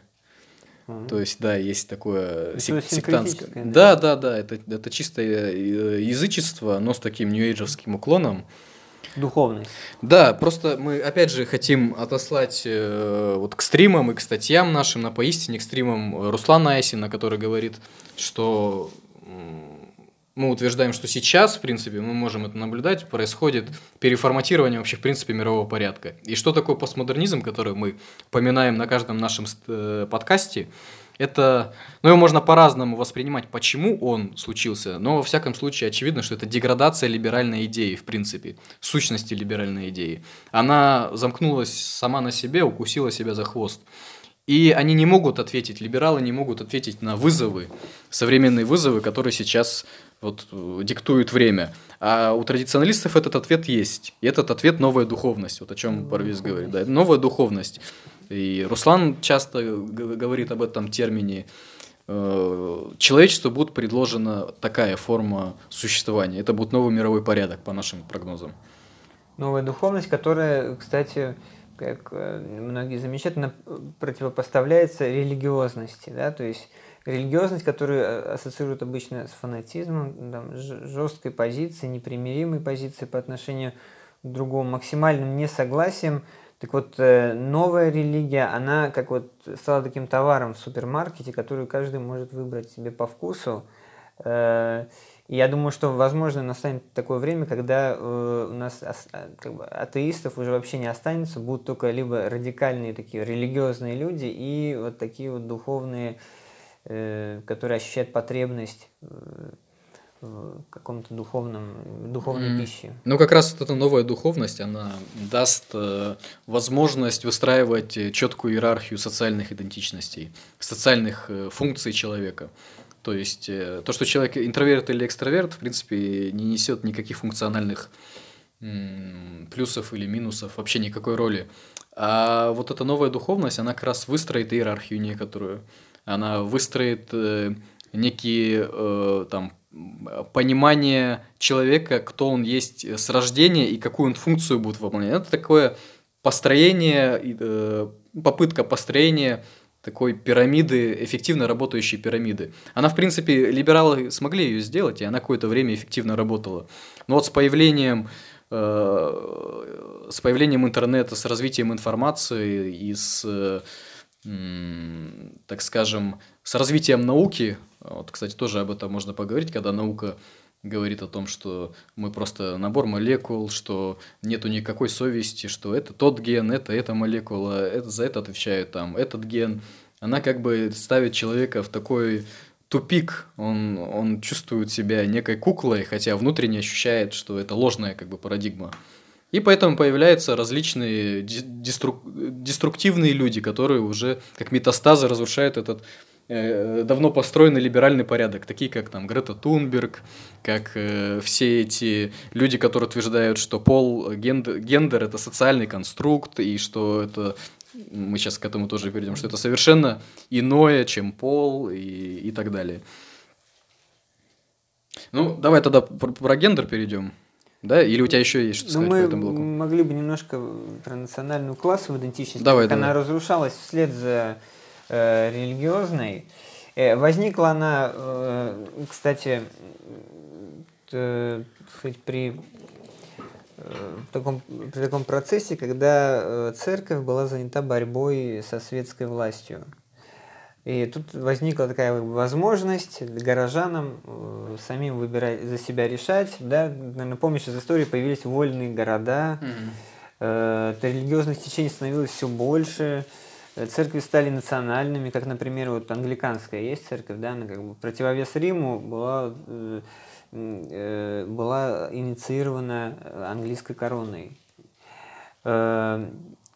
S1: Mm-hmm. То есть, да, есть такое сек- сектантское. Да, да, да, это, это чистое язычество, но с таким нью-эйджевским уклоном.
S2: Духовность.
S1: Да, просто мы опять же хотим отослать э, вот к стримам и к статьям нашим на поистине, к стримам Руслана Айсина, который говорит, что мы утверждаем, что сейчас, в принципе, мы можем это наблюдать, происходит переформатирование вообще, в принципе, мирового порядка. И что такое постмодернизм, который мы поминаем на каждом нашем э, подкасте, это, ну, его можно по-разному воспринимать, почему он случился, но во всяком случае очевидно, что это деградация либеральной идеи, в принципе, сущности либеральной идеи. Она замкнулась сама на себе, укусила себя за хвост. И они не могут ответить, либералы не могут ответить на вызовы, современные вызовы, которые сейчас вот, э, диктуют время. А у традиционалистов этот ответ есть. И этот ответ – новая духовность, вот о чем Парвиз говорит. Да, новая духовность. И Руслан часто говорит об этом термине. Э, человечеству будет предложена такая форма существования. Это будет новый мировой порядок, по нашим прогнозам.
S2: Новая духовность, которая, кстати, как э, многие замечательно противопоставляется религиозности, да, то есть религиозность, которую э, ассоциируют обычно с фанатизмом, там, жесткой позицией, непримиримой позицией по отношению к другому, максимальным несогласием. Так вот, э, новая религия, она как вот стала таким товаром в супермаркете, который каждый может выбрать себе по вкусу. И я думаю, что, возможно, настанет такое время, когда э, у нас а, как бы, атеистов уже вообще не останется, будут только либо радикальные такие религиозные люди и вот такие вот духовные, э, которые ощущают потребность э, в каком-то духовном, духовной mm. пище.
S1: Ну, как раз вот эта новая духовность, она даст э, возможность выстраивать четкую иерархию социальных идентичностей, социальных э, функций человека. То есть э, то, что человек интроверт или экстраверт, в принципе, не несет никаких функциональных плюсов или минусов, вообще никакой роли. А вот эта новая духовность, она как раз выстроит иерархию некоторую. Она выстроит э, некие э, там понимание человека, кто он есть с рождения и какую он функцию будет выполнять. Это такое построение, попытка построения такой пирамиды, эффективно работающей пирамиды. Она, в принципе, либералы смогли ее сделать, и она какое-то время эффективно работала. Но вот с появлением, э, с появлением интернета, с развитием информации и с, э, так скажем, с развитием науки, вот, кстати, тоже об этом можно поговорить, когда наука говорит о том, что мы просто набор молекул, что нету никакой совести, что это тот ген, это эта молекула, это за это отвечает там этот ген. Она как бы ставит человека в такой тупик, он, он чувствует себя некой куклой, хотя внутренне ощущает, что это ложная как бы парадигма. И поэтому появляются различные деструк... деструктивные люди, которые уже как метастазы разрушают этот Э, давно построенный либеральный порядок, такие как там Грета Тунберг, как э, все эти люди, которые утверждают, что пол, гендер, гендер это социальный конструкт, и что это мы сейчас к этому тоже перейдем, что это совершенно иное, чем пол и, и так далее. Ну, давай тогда про, про гендер перейдем. Да? Или у тебя еще есть что
S2: ну, сказать мы по этому блоку? могли бы немножко про национальную классовую идентичность.
S1: Давай,
S2: как
S1: давай.
S2: она разрушалась вслед за э, религиозной. Э, возникла она, э, кстати, э, при э, в таком, при таком процессе, когда э, церковь была занята борьбой со светской властью. И тут возникла такая возможность горожанам э, самим выбирать, за себя решать. Да? Наверное, помнишь, из истории появились вольные города, mm-hmm. э, религиозных течений становилось все больше. Э, церкви стали национальными, как, например, вот англиканская есть церковь, да, она как бы противовес Риму была, э, э, была инициирована английской короной.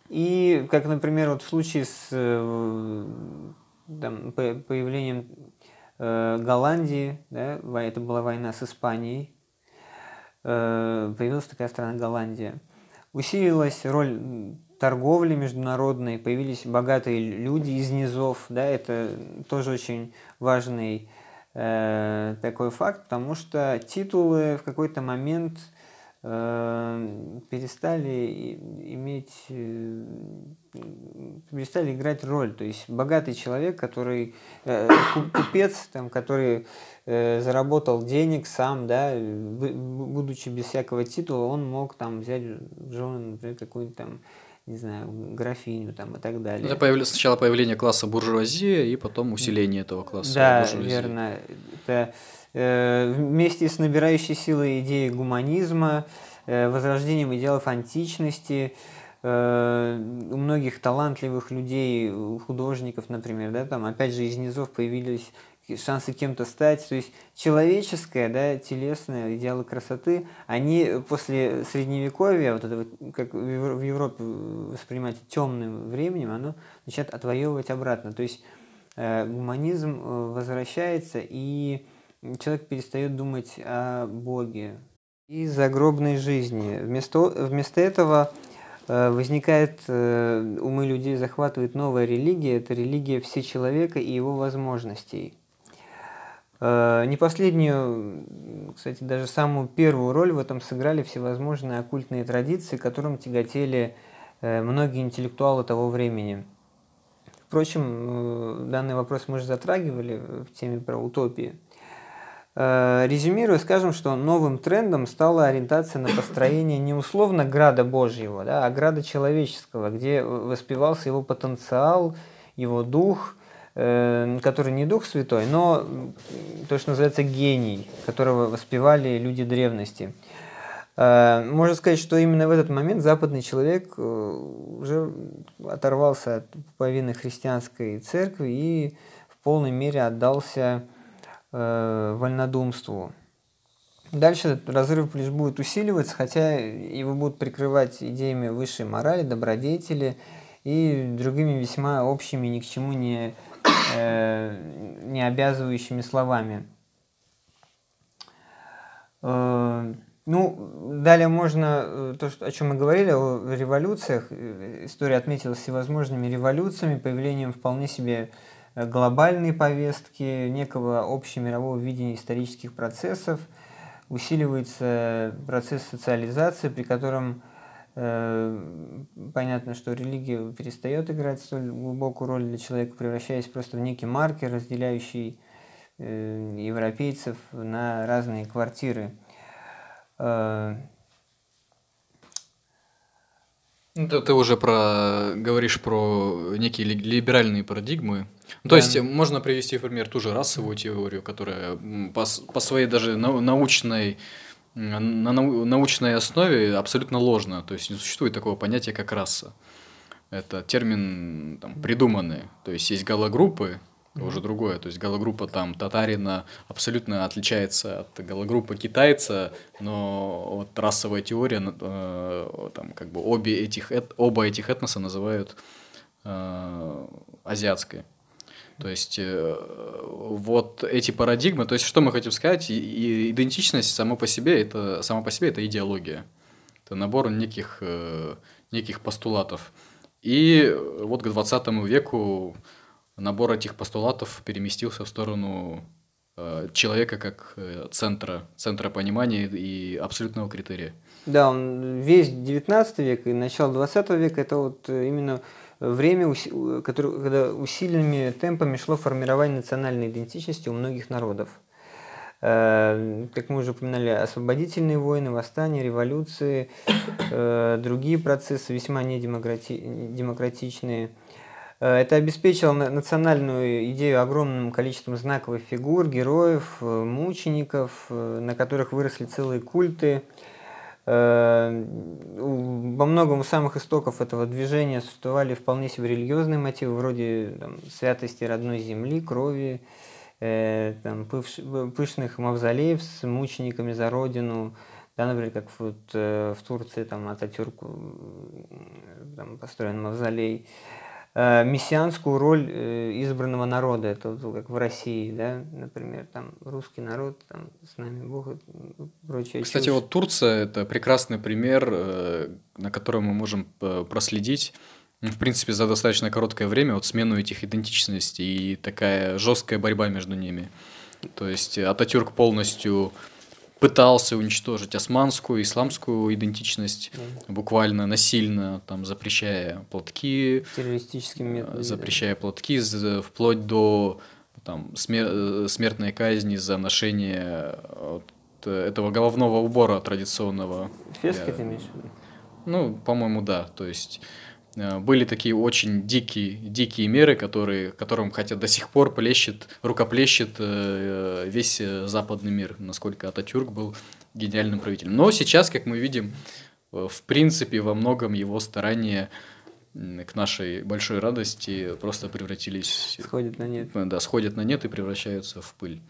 S2: И, как, например, вот в случае с там, появлением Голландии, да, это была война с Испанией, появилась такая страна Голландия. Усилилась роль торговли международной, появились богатые люди из низов, да, это тоже очень важный э, такой факт, потому что титулы в какой-то момент э, перестали иметь, э, перестали играть роль. То есть богатый человек, который, э, купец, там, который э, заработал денег сам, да, будучи без всякого титула, он мог там взять в жены, например, какую-нибудь там не знаю, графиню там и так далее.
S1: Это появ... сначала появление класса буржуазия и потом усиление этого класса
S2: да, буржуазии. верно. Это э, вместе с набирающей силой идеей гуманизма, э, возрождением идеалов античности, э, у многих талантливых людей, художников, например, да, там опять же из низов появились шансы кем-то стать. То есть человеческое, да, телесное, идеалы красоты, они после средневековья, вот это вот, как в Европе воспринимать темным временем, оно начинает отвоевывать обратно. То есть э, гуманизм э, возвращается, и человек перестает думать о Боге и загробной жизни. Вместо, вместо этого э, возникает, э, умы людей захватывает новая религия, это религия всечеловека и его возможностей. Э, не последнюю, кстати, даже самую первую роль в этом сыграли всевозможные оккультные традиции, которым тяготели многие интеллектуалы того времени. Впрочем, данный вопрос мы же затрагивали в теме про утопии. Резюмируя, скажем, что новым трендом стала ориентация на построение не условно града Божьего, да, а града человеческого, где воспевался его потенциал, его дух – Э, который не Дух Святой, но то, что называется гений, которого воспевали люди древности. Э, можно сказать, что именно в этот момент западный человек э, уже оторвался от половины христианской церкви и в полной мере отдался вольнодумству. Дальше разрыв лишь будет усиливаться, хотя его будут прикрывать идеями высшей морали, добродетели и другими весьма общими, ни к чему не э, не обязывающими словами. Э, ну, далее можно, э, то, о чем мы говорили, о революциях. История отметилась всевозможными революциями, появлением вполне себе глобальной повестки, некого общемирового видения исторических процессов, усиливается процесс социализации, при котором Э, понятно, что религия перестает играть столь глубокую роль для человека, превращаясь просто в некий маркер, разделяющий э, европейцев на разные квартиры. Э,
S1: ну, ты, уже про говоришь про некие либеральные парадигмы. Ну, то есть можно привести, например, ту же расовую теорию, которая по, по своей даже научной на научной основе абсолютно ложно. То есть не существует такого понятия, как раса. Это термин там, придуманный. То есть есть галогруппы, это уже другое. То есть галогруппа там татарина абсолютно отличается от галогруппы китайца, но вот расовая теория, э, там как бы обе этих, оба этих этноса называют э, азиатской. То есть э, вот эти парадигмы, то есть что мы хотим сказать, и, идентичность сама по себе это сама по себе это идеология, это набор неких э, неких постулатов. И вот к 20 веку набор этих постулатов переместился в сторону э, человека как центра, центра понимания и абсолютного критерия.
S2: Да, он весь 19 век и начало 20 века это вот именно время, которое, когда усиленными темпами шло формирование национальной идентичности у многих народов. Э, как мы уже упоминали, освободительные войны, восстания, революции, э, другие процессы весьма недемократичные. Э, это обеспечило национальную идею огромным количеством знаковых фигур, героев, мучеников, на которых выросли целые культы – Э, во многом у самых истоков этого движения существовали вполне себе религиозные мотивы, вроде там, святости родной земли, крови, э, там, пыш, пышных мавзолеев с мучениками за родину, да, например, как вот, э, в Турции там Ататюрк там, построен мавзолей. э, мессианскую роль э, избранного народа. Это вот как в России, да, например, там русский народ, там с нами Бог и
S1: прочее. Кстати, чушь. вот Турция – это прекрасный пример, э, на котором мы можем э, проследить ну, в принципе, за достаточно короткое время вот смену этих идентичностей и такая жесткая борьба между ними. То есть Ататюрк полностью пытался уничтожить османскую, исламскую идентичность, да. буквально насильно, там, запрещая платки,
S2: террористическими методами,
S1: запрещая да. платки, вплоть до там, смер э, смертной казни за ношение вот, этого головного убора традиционного.
S2: Фески ты имеешь в виду?
S1: Ну, по-моему, да. То есть Э, были такие очень дикие, дикие меры, которые, которым хотя до сих пор плещет, рукоплещет э, весь э, западный мир, насколько Ататюрк был гениальным правителем. Но сейчас, как мы видим, в принципе, во многом его старания к нашей большой радости просто превратились...
S2: Сходят на нет.
S1: Да, сходят на нет и превращаются в пыль.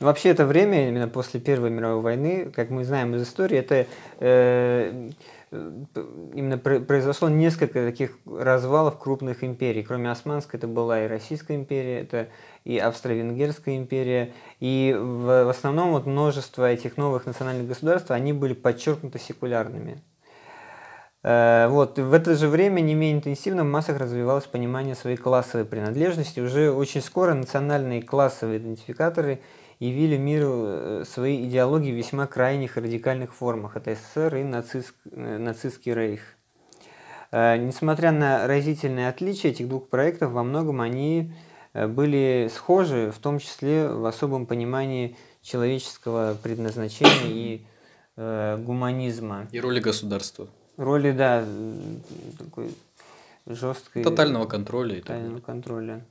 S2: Вообще это время, именно после Первой мировой войны, как мы знаем из истории, это э, именно произошло несколько таких развалов крупных империй. Кроме Османской, это была и Российская империя, это и Австро-Венгерская империя. И в, в основном вот множество этих новых национальных государств, они были подчеркнуто секулярными. Э, вот. В это же время не менее интенсивно в массах развивалось понимание своей классовой принадлежности. Уже очень скоро национальные классовые идентификаторы – явили миру э, свои идеологии в весьма крайних и радикальных формах. Это СССР и нацист, э, нацистский рейх. Э, несмотря на разительные отличия этих двух проектов, во многом они были схожи, в том числе в особом понимании человеческого предназначения и э, гуманизма.
S1: И роли государства.
S2: Роли, да, такой жесткой...
S1: Тотального контроля.
S2: Тотального контроля.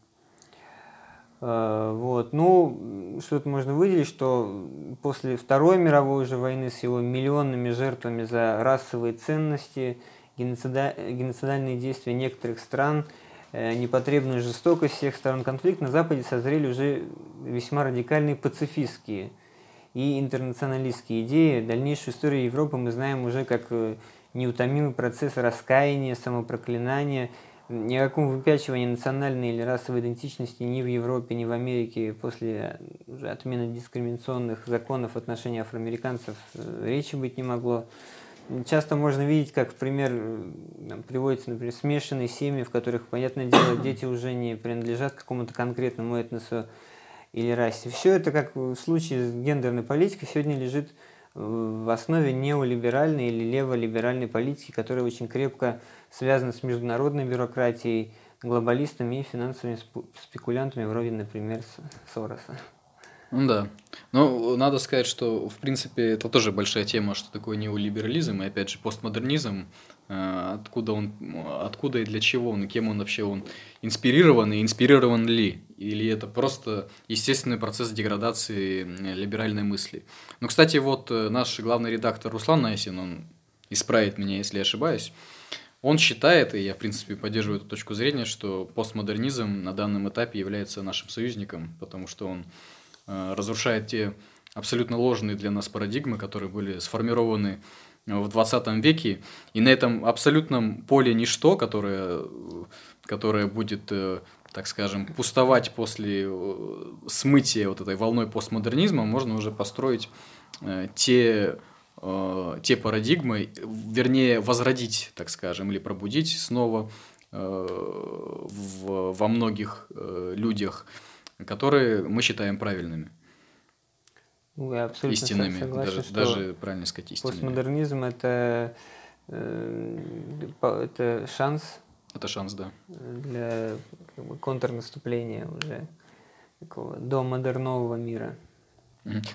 S2: Э, вот. Ну, что то можно выделить, что после Второй мировой уже войны с его миллионными жертвами за расовые ценности, геноцида... геноцидальные действия некоторых стран, э, непотребную жестокость всех сторон конфликта, на Западе созрели уже весьма радикальные пацифистские и интернационалистские идеи. Дальнейшую историю Европы мы знаем уже как э, неутомимый процесс раскаяния, самопроклинания – ни о каком выпячивании национальной или расовой идентичности ни в Европе, ни в Америке после уже отмены дискриминационных законов в отношении афроамериканцев э, речи быть не могло. Часто можно видеть, как пример там, приводится, например, смешанные семьи, в которых, понятное дело, (coughs) дети уже не принадлежат какому-то конкретному этносу или расе. Все это, как в случае с гендерной политикой, сегодня лежит в основе неолиберальной или леволиберальной политики, которая очень крепко связана с международной бюрократией, глобалистами и финансовыми спекулянтами, вроде, например, Сороса.
S1: Ну да. Но надо сказать, что, в принципе, это тоже большая тема, что такое неолиберализм, и, опять же, постмодернизм, э, откуда он, откуда и для чего он, и кем он вообще он инспирирован, и инспирирован ли, или это просто естественный процесс деградации либеральной мысли. Ну, кстати, вот э, наш главный редактор Руслан Найсин, он исправит меня, если я ошибаюсь, он считает, и я, в принципе, поддерживаю эту точку зрения, что постмодернизм на данном этапе является нашим союзником, потому что он э, разрушает те абсолютно ложные для нас парадигмы, которые были сформированы в 20 веке, и на этом абсолютном поле ничто, которое, которое будет, э, так скажем, пустовать после э, смытия вот этой волной постмодернизма, можно уже построить э, те э, те парадигмы, вернее, возродить, так скажем, или пробудить снова э, в, во многих э, людях, которые мы считаем правильными.
S2: Ну, я абсолютно
S1: истинными, согласен, даже, что даже правильно сказать истинными.
S2: Постмодернизм это, э, это шанс.
S1: Это шанс, да.
S2: Для как бы, контрнаступления уже такого до модернового мира.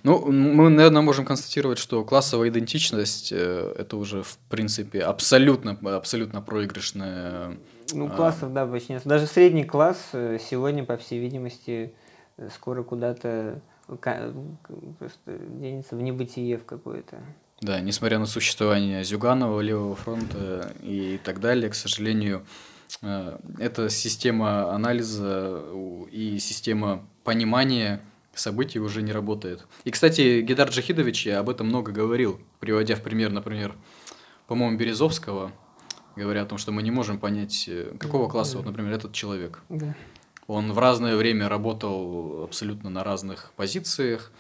S1: Ну, мы, наверное, можем констатировать, что классовая идентичность э, это уже, в принципе, абсолютно, абсолютно проигрышная.
S2: Ну, а, классов, да, почти нет. Даже средний класс э, сегодня, по всей видимости, э, скоро куда-то просто денется в небытие в какое-то.
S1: Да, несмотря на существование Зюганова, Левого фронта и так далее, к сожалению, эта система анализа и система понимания событий уже не работает. И, кстати, Гидар Джахидович я об этом много говорил, приводя в пример, например, по-моему, Березовского, говоря о том, что мы не можем понять, э, какого класса, вот, например, этот человек.
S2: Да.
S1: Он в разное время работал абсолютно на разных позициях,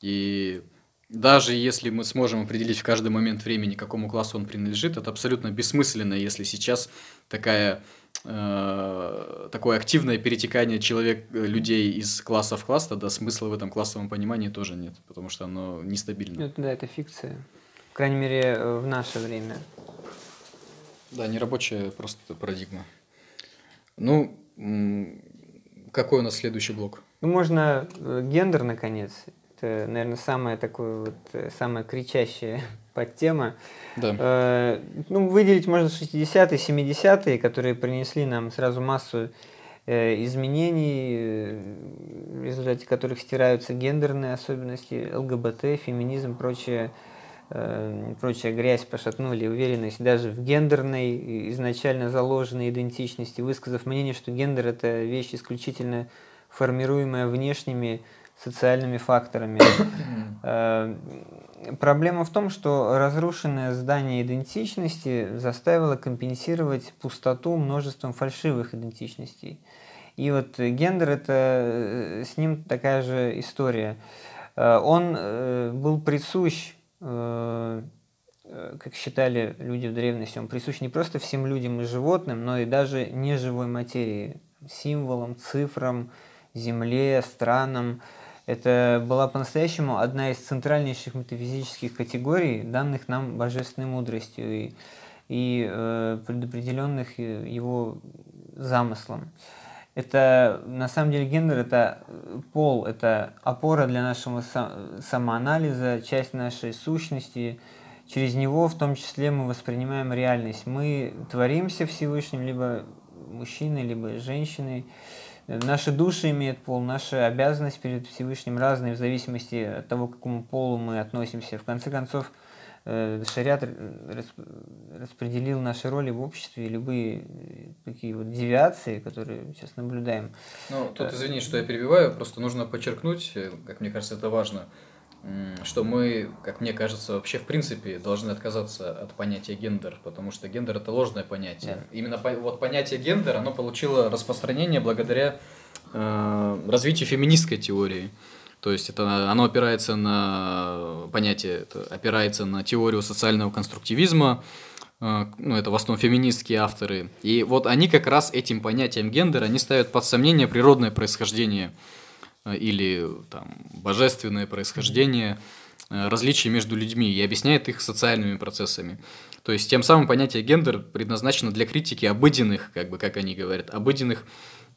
S1: и даже если мы сможем определить в каждый момент времени, какому классу он принадлежит, это абсолютно бессмысленно, если сейчас такая, э, такое активное перетекание человек, э, людей из класса в класс, тогда смысла в этом классовом понимании тоже нет, потому что оно нестабильно.
S2: Это, да, это фикция. По крайней мере, э, в наше время.
S1: Да, не рабочая просто парадигма. Ну, какой у нас следующий блок?
S2: Ну, можно гендер, наконец. Это, наверное, самая такая вот, э, самая подтема.
S1: Да.
S2: Э, ну, выделить можно 60-е, 70-е, которые принесли нам сразу массу э, изменений, э, в результате которых стираются гендерные особенности, ЛГБТ, феминизм, прочее э, прочая грязь пошатнули уверенность даже в гендерной изначально заложенной идентичности, высказав мнение, что гендер – это вещь исключительно формируемая внешними социальными факторами. (coughs) Э, проблема в том, что разрушенное здание идентичности заставило компенсировать пустоту множеством фальшивых идентичностей. И вот гендер – это э, с ним такая же история. Э, он был присущ Э, э, как считали люди в древности, он присущ не просто всем людям и животным, но и даже неживой материи, символам, цифрам, земле, странам. Это была по-настоящему одна из центральнейших метафизических категорий, данных нам божественной мудростью и, и э, предопределенных его замыслом. Это, на самом деле, гендер – это э, пол, это опора для нашего самоанализа, часть нашей сущности. Через него, в том числе, мы воспринимаем реальность. Мы творимся Всевышним, либо мужчиной, либо женщиной. Наши души имеют пол, наша обязанность перед Всевышним разные в зависимости от того, к какому полу мы относимся. В конце концов, Э, шариат распределил наши роли в обществе, любые э, такие вот девиации, которые сейчас наблюдаем.
S1: Ну, тут извини, что я перебиваю, просто нужно подчеркнуть, э, как мне кажется, это важно, что мы, как мне кажется, вообще в принципе должны отказаться от понятия гендер, потому что гендер это ложное понятие. Да. Именно по, вот понятие гендер, оно получило распространение благодаря э, развитию феминистской теории. То есть это, оно опирается на понятие, это опирается на теорию социального конструктивизма, э, ну, это в основном феминистские авторы. И вот они как раз этим понятием гендера, они ставят под сомнение природное происхождение или там, божественное происхождение э, различий между людьми и объясняет их социальными процессами. То есть тем самым понятие гендер предназначено для критики обыденных, как бы как они говорят, обыденных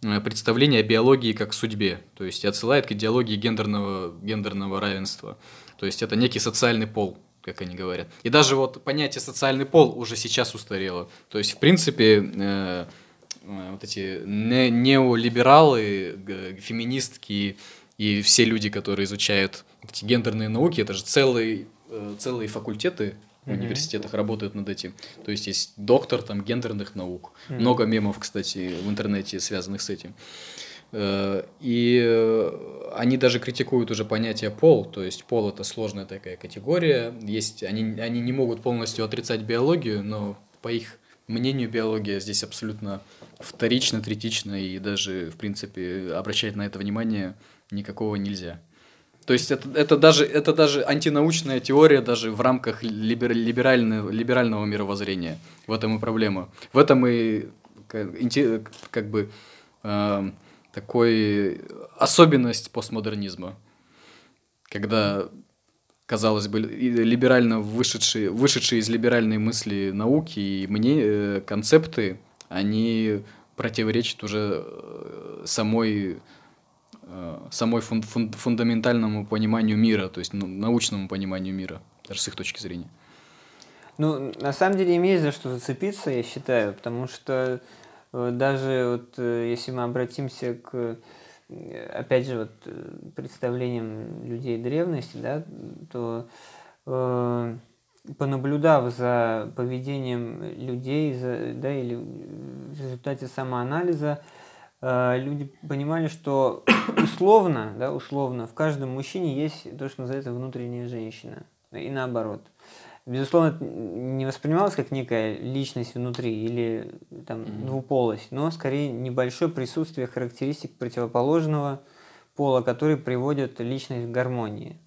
S1: Э, представление о биологии как судьбе, то есть отсылает к идеологии гендерного, гендерного равенства. То есть это некий социальный пол, как они говорят. И даже вот понятие социальный пол уже сейчас устарело. То есть, в принципе, э, э вот эти не неолибералы, феминистки и все люди, которые изучают эти гендерные науки, это же целые, э, целые факультеты в mm-hmm. университетах работают над этим. То есть есть доктор там гендерных наук. Mm-hmm. Много мемов, кстати, в интернете связанных с этим. Э, и э, они даже критикуют уже понятие пол, то есть пол это сложная такая категория. Есть, они, они не могут полностью отрицать биологию, но по их мнению биология здесь абсолютно вторично, третично, и даже, в принципе, обращать на это внимание никакого нельзя. То есть это, это, даже, это даже антинаучная теория даже в рамках либер, либерального, либерального мировоззрения. В этом и проблема. В этом и как бы э, такой особенность постмодернизма. Когда, казалось бы, либерально вышедшие, вышедшие из либеральной мысли науки и мне, э, концепты, они противоречат уже э, самой Э, самой фун фун фундаментальному пониманию мира, то есть ну, научному пониманию мира, даже с их точки зрения.
S2: Ну, на самом деле имеет за что зацепиться, я считаю, потому что э, даже вот если мы обратимся к, опять же, вот представлениям людей древности, да, то э, понаблюдав за поведением людей, за, да, или в результате самоанализа, э, люди понимали, что условно, да, условно, в каждом мужчине есть то, что называется внутренняя женщина. И наоборот. безусловно, это не воспринималось как некая личность внутри или там mm-hmm. двуполость, но скорее небольшое присутствие характеристик противоположного пола, которые приводят личность к гармонии.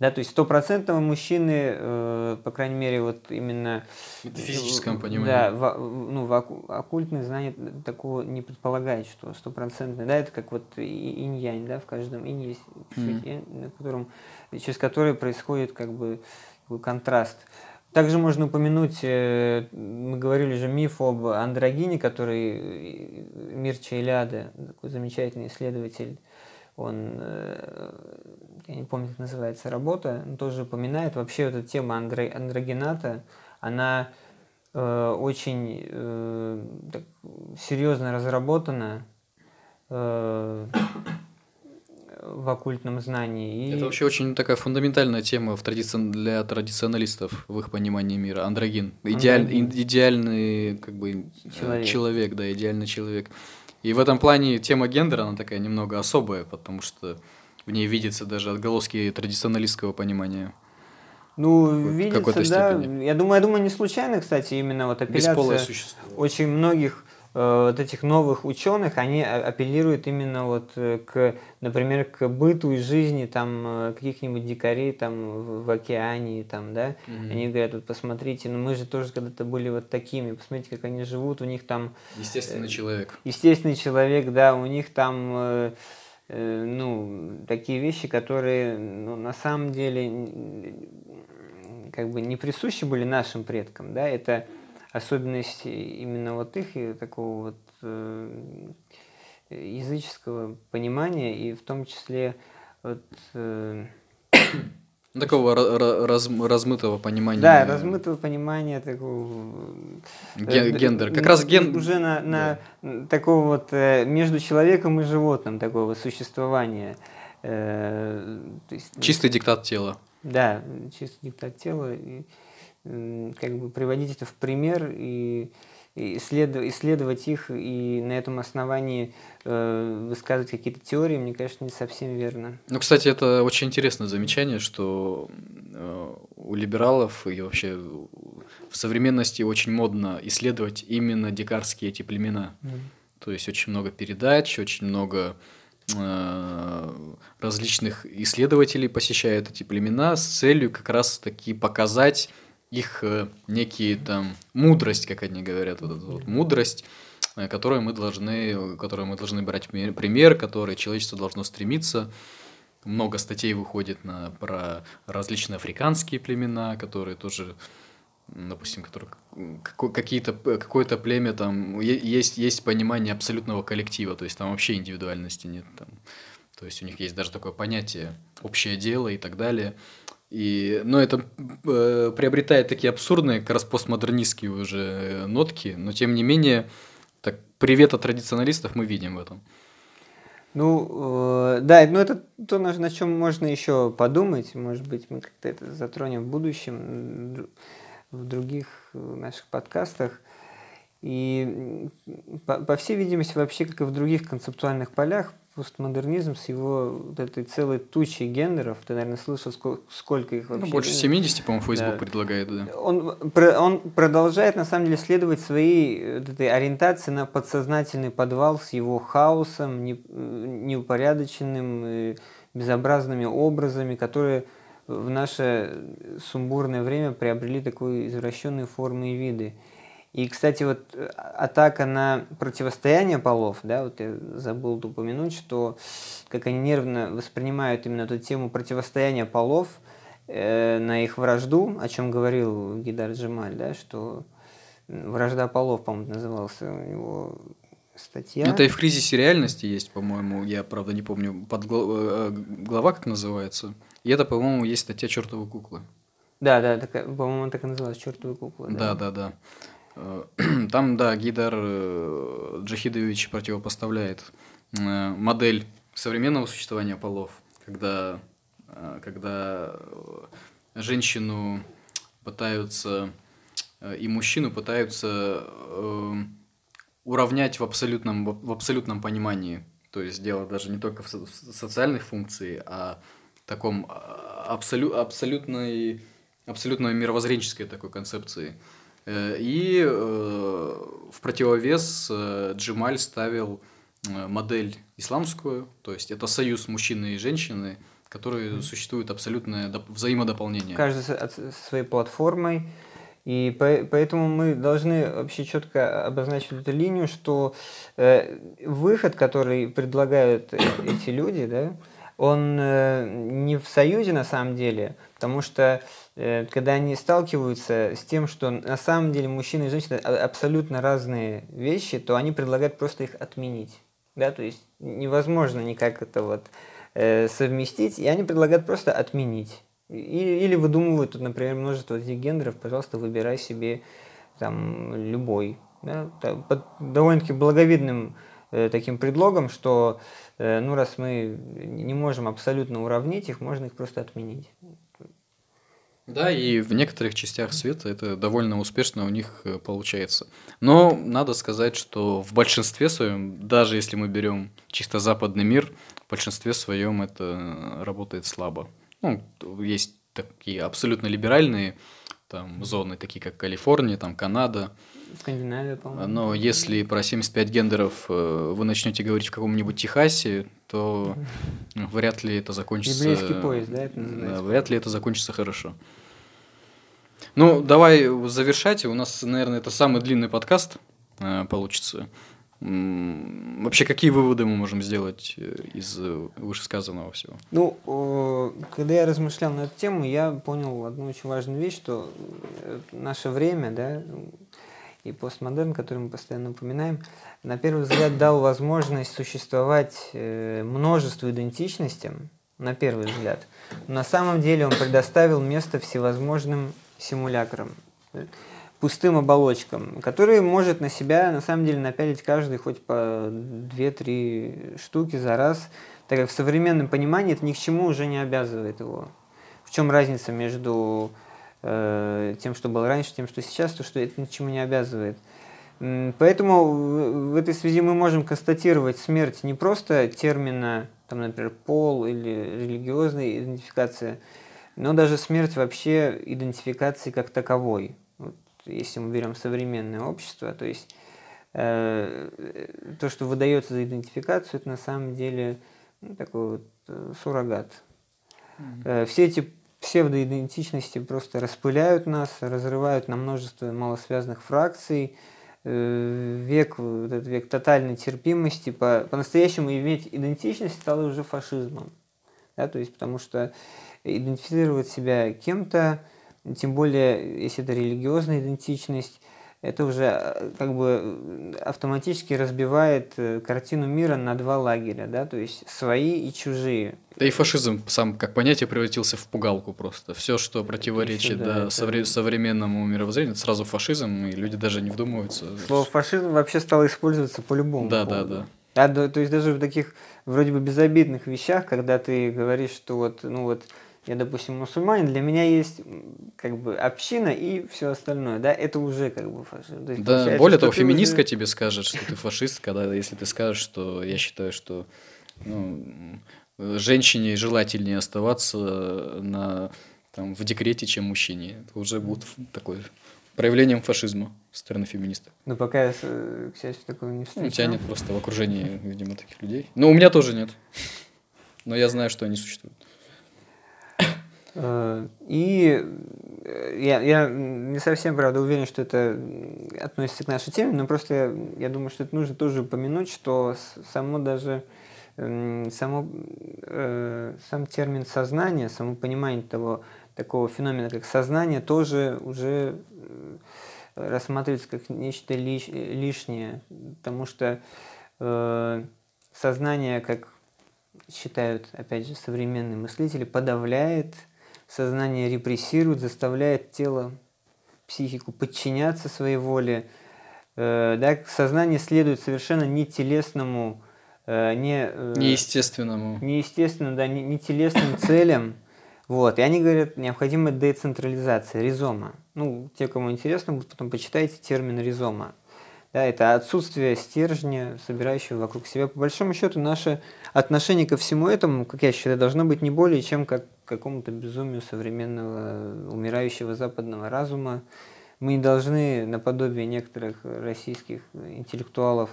S2: Да, то есть стопроцентного мужчины, э, по крайней мере, вот именно...
S1: В метафизическом понимании.
S2: Да, в, ну, в оккультных знаниях такого не предполагает, что стопроцентный, да, это как вот инь-янь, да, в каждом инь есть mm-hmm. на котором, через который происходит как бы контраст. Также можно упомянуть, э, мы говорили же миф об андрогине, который э, Мирча Илиада, такой замечательный исследователь, он, э, я не помню, как называется работа, тоже упоминает. Вообще вот эта тема андро, андрогената, она э, очень э, так, серьезно разработана э, в оккультном знании.
S1: И... Это вообще очень такая фундаментальная тема в традици... для традиционалистов в их понимании мира. Андрогин. Идеаль... Андрогин. Идеальный как бы, человек. человек, да, идеальный человек. И в этом плане тема гендера, она такая немного особая, потому что в ней видится даже отголоски традиционалистского понимания.
S2: Ну, видится, да. Степени. Я думаю, я думаю, не случайно, кстати, именно вот апелляция очень многих э, вот этих новых ученых, они апеллируют именно вот э, к, например, к быту и жизни там э, каких-нибудь дикарей там в, в океане, там, да. Mm-hmm. Они говорят, вот посмотрите, ну мы же тоже когда-то были вот такими, посмотрите, как они живут, у них там...
S1: Естественный э, человек.
S2: Естественный человек, да, у них там... Э, э, ну, такие вещи, которые ну, на самом деле как бы не присущи были нашим предкам, да, это особенность именно вот их и такого вот э, языческого понимания и в том числе вот э,
S1: ну, такого раз, размытого понимания.
S2: Да, размытого понимания такого.
S1: Ген, э, гендер. Как раз ген.
S2: Уже на, на да. такого вот э, между человеком и животным такого существования. Э,
S1: есть, чистый диктат тела.
S2: Да, чистый диктат тела. И, как бы приводить это в пример и исследовать, их и на этом основании э, высказывать какие-то теории, мне кажется, не совсем верно.
S1: Ну, кстати, это очень интересное замечание, что э, у либералов и вообще в современности очень модно исследовать именно дикарские эти племена. Mm. То есть очень много передач, очень много э, различных исследователей посещают эти племена с целью как раз таки показать их э, некие там мудрость, как они говорят, вот эту вот мудрость, э, которую мы должны, которую мы должны брать пример, которой человечество должно стремиться. Много статей выходит на, про различные африканские племена, которые тоже, допустим, которые какие-то какое-то племя там есть есть понимание абсолютного коллектива, то есть там вообще индивидуальности нет там. То есть у них есть даже такое понятие общее дело и так далее. И, но это э, приобретает такие абсурдные, как раз постмодернистские уже э, нотки, но тем не менее, так, привет от традиционалистов мы видим в этом.
S2: Ну, э, да, ну это то, на, на чем можно еще подумать. Может быть, мы как-то это затронем в будущем, в других наших подкастах. И по, по всей видимости, вообще, как и в других концептуальных полях, постмодернизм с его вот этой целой тучей гендеров, ты, наверное, слышал, сколько, сколько их
S1: ну, вообще? Ну, больше 70, по-моему, Facebook да. предлагает, да.
S2: Он, он продолжает, на самом деле, следовать своей вот этой ориентации на подсознательный подвал с его хаосом, неупорядоченным, безобразными образами, которые в наше сумбурное время приобрели такую извращенные формы и виды. И, кстати, вот э, атака на противостояние полов, да, вот я забыл упомянуть, что как они нервно воспринимают именно эту тему противостояния полов э, на их вражду, о чем говорил Гидар Джемаль, да, что вражда полов, по-моему, назывался у него статья.
S1: Это и в кризисе реальности есть, по-моему, я, правда, не помню, под э, глава как называется. И это, по-моему, есть статья «Чертовы куклы».
S2: Да, да, так, по-моему, так и называлась «Чертовы куклы».
S1: Да, да, да. да. Э, (clears throat) там, да, Гидар э, Джахидович противопоставляет э, модель современного существования полов, когда, когда женщину пытаются и мужчину пытаются уравнять в абсолютном, в абсолютном понимании. То есть дело даже не только в социальных функциях, а в таком абсолю, абсолютной абсолютно мировоззренческой такой концепции. Э, и э, в противовес э, Джемаль ставил модель исламскую, то есть это союз мужчины и женщины, которые mm. существуют абсолютное взаимодополнение.
S2: Каждый своей платформой. И поэтому мы должны вообще четко обозначить эту линию, что выход, который предлагают эти люди, да, он не в союзе на самом деле, потому что Э, когда они сталкиваются с тем, что на самом деле мужчины и женщины абсолютно разные вещи, то они предлагают просто их отменить. Да, то есть невозможно никак это вот э, совместить, и они предлагают просто отменить. Или выдумывают тут, например, множество этих гендеров, пожалуйста, выбирай себе там любой. Да, под довольно-таки благовидным э, таким предлогом, что э, ну раз мы не можем абсолютно уравнить их, можно их просто отменить.
S1: Да, и в некоторых частях света это довольно успешно у них э, получается. Но надо сказать, что в большинстве своем, даже если мы берем чисто западный мир, в большинстве своем это работает слабо. Ну, есть такие абсолютно либеральные там зоны, такие как Калифорния, там Канада.
S2: Скандинавия, по-моему.
S1: Но если про 75 гендеров э, вы начнете говорить в каком-нибудь Техасе, то (laughs) вряд ли это закончится...
S2: Библейский поезд, да, это
S1: называется? Да, вряд ли это закончится хорошо. Ну, давай завершать. У нас, наверное, это самый длинный подкаст э, получится. Вообще, какие выводы мы можем сделать э, из вышесказанного всего?
S2: Ну, когда я размышлял на эту тему, я понял одну очень важную вещь, что э, наше время, да, и постмодерн, который мы постоянно упоминаем, на первый взгляд дал возможность существовать множеству идентичностям, на первый взгляд. На самом деле он предоставил место всевозможным симулякрам, пустым оболочкам, которые может на себя на самом деле напялить каждый хоть по 2-3 штуки за раз, так как в современном понимании это ни к чему уже не обязывает его. В чем разница между э, тем, что было раньше, тем, что сейчас, то, что это ни к чему не обязывает. Поэтому в этой связи мы можем констатировать смерть не просто термина, там, например, пол или религиозная идентификация, но даже смерть вообще идентификации как таковой. Если мы берем современное общество, то есть э, то, что выдается за идентификацию, это на самом деле ну, такой вот э, суррогат. Mm-hmm. Э, все эти псевдоидентичности просто распыляют нас, разрывают на множество малосвязанных фракций. Век, вот этот век тотальной терпимости, по, по-настоящему иметь идентичность стало уже фашизмом. Да, то есть, потому что идентифицировать себя кем-то, тем более, если это религиозная идентичность, это уже э, как бы автоматически разбивает э, картину мира на два лагеря, да, то есть свои и чужие.
S1: Да и фашизм сам как понятие превратился в пугалку просто. Все, что противоречит да, да, совре- современному мировоззрению, это сразу фашизм, и люди даже не вдумываются.
S2: Слово фашизм вообще стало использоваться по-любому.
S1: Да, поводу. да, да.
S2: А, то есть даже в таких вроде бы безобидных вещах, когда ты говоришь, что вот, ну вот, я, допустим, мусульманин, для меня есть как бы община и все остальное, да, это уже как бы фашизм.
S1: То есть, да, более того, феминистка уже... тебе скажет, что ты фашист, когда если ты скажешь, что я считаю, что ну, женщине желательнее оставаться на, там, в декрете, чем мужчине. Это уже будет такое проявлением фашизма со стороны феминистов.
S2: Ну, пока я, к счастью, такого не встречал.
S1: Ну, у тебя нет просто в окружении, видимо, таких людей. Ну, у меня тоже нет. Но я знаю, что они существуют.
S2: Э, и э, я, я не совсем, правда, уверен, что это относится к нашей теме, но просто я, я думаю, что это нужно тоже упомянуть, что само даже само, э, сам термин сознание, само понимание того, такого феномена, как сознание, тоже уже рассматривается как нечто лиш, лишнее, потому что э, сознание, как считают, опять же, современные мыслители, подавляет сознание репрессирует, заставляет тело, психику подчиняться своей воле. Э, да, сознание следует совершенно не телесному, э, не,
S1: э, неестественному.
S2: Неестественному, да, не, не телесным (coughs) целям. Вот. И они говорят, необходима децентрализация, ризома. Ну, те, кому интересно, потом почитайте термин ризома. Да, это отсутствие стержня, собирающего вокруг себя. По большому счету, наше отношение ко всему этому, как я считаю, должно быть не более чем как какому-то безумию современного умирающего западного разума. Мы не должны, наподобие некоторых российских интеллектуалов,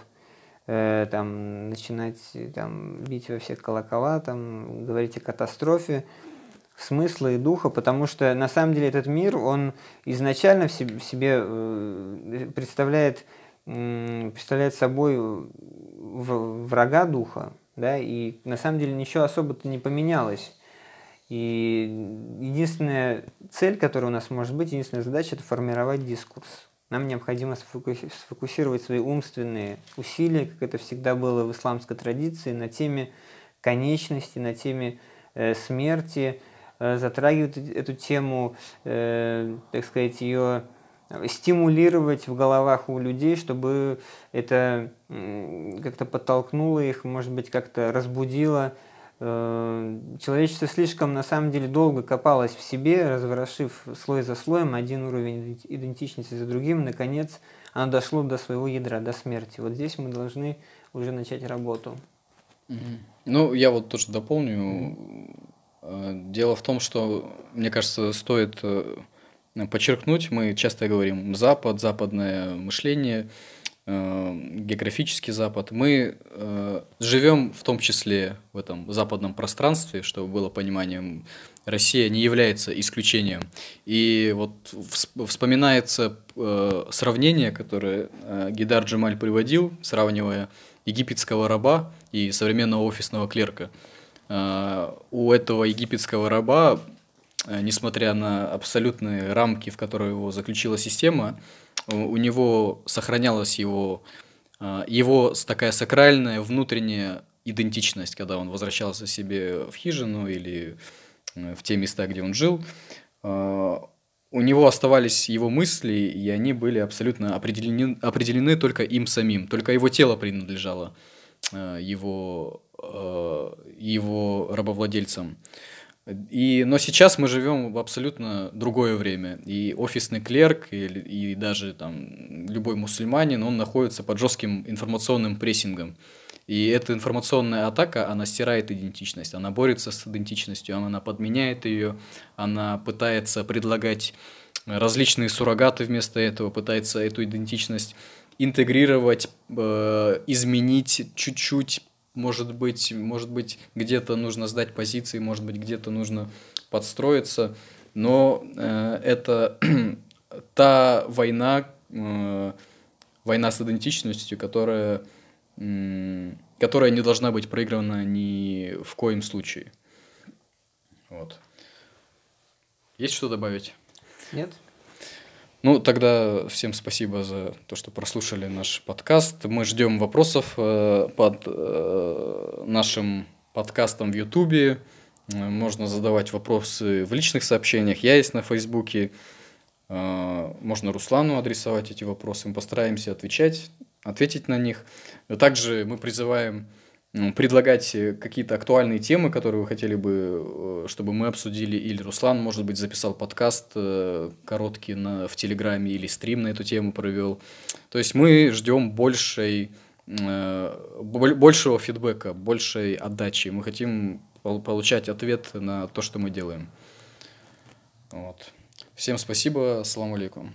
S2: э, там, начинать там, бить во всех колокола, там, говорить о катастрофе смысла и духа, потому что на самом деле этот мир, он изначально в себе, в себе э, представляет представляет собой врага духа, да, и на самом деле ничего особо-то не поменялось. И единственная цель, которая у нас может быть, единственная задача – это формировать дискурс. Нам необходимо сфокусировать свои умственные усилия, как это всегда было в исламской традиции, на теме конечности, на теме э, смерти, э, затрагивать эту тему, э, так сказать, ее стимулировать в головах у людей, чтобы это как-то подтолкнуло их, может быть, как-то разбудило. Э, человечество слишком, на самом деле, долго копалось в себе, разворошив слой за слоем один уровень идентичности за другим. Наконец, оно дошло до своего ядра, до смерти. Вот здесь мы должны уже начать работу.
S1: Ну, я вот тоже дополню. Mm-hmm. Дело в том, что, мне кажется, стоит э, подчеркнуть, мы часто говорим Запад, западное мышление, э, географический Запад. Мы э, живем в том числе в этом западном пространстве, чтобы было понимание, Россия не является исключением. И вот вспоминается э, сравнение, которое Гидар Джемаль приводил, сравнивая египетского раба и современного офисного клерка. У этого египетского раба Э, несмотря на абсолютные рамки, в которые его заключила система, у него сохранялась его, э, его такая сакральная внутренняя идентичность, когда он возвращался себе в хижину или э, в те места, где он жил. У него оставались его мысли, и они были абсолютно определены, определены только им самим. Только его тело принадлежало его, его рабовладельцам. И, но сейчас мы живем в абсолютно другое время. И офисный клерк, и, и даже там, любой мусульманин, он находится под жестким информационным прессингом. И эта информационная атака, она стирает идентичность, она борется с идентичностью, она подменяет ее, она пытается предлагать различные суррогаты вместо этого, пытается эту идентичность интегрировать, э, изменить чуть-чуть, может быть, может быть, где-то нужно сдать позиции, может быть, где-то нужно подстроиться, но э, это (clears throat) та война, э, война с идентичностью, которая, э, которая не должна быть проиграна ни в коем случае. Вот. Есть что добавить?
S2: Нет.
S1: Ну, тогда всем спасибо за то, что прослушали наш подкаст. Мы ждем вопросов э, под э, нашим подкастом в Ютубе. Можно задавать вопросы в личных сообщениях. Я есть на Фейсбуке. Э, можно Руслану адресовать эти вопросы. Мы постараемся отвечать, ответить на них. Также мы призываем предлагать э, какие-то актуальные темы, которые вы хотели бы, э, чтобы мы обсудили, или Руслан, может быть, записал подкаст э, короткий на, в Телеграме или стрим на эту тему провел. То есть мы ждем большей, большего фидбэка, большей отдачи. Мы хотим получать ответ на то, что мы делаем. Вот. Всем спасибо. Ассаламу алейкум.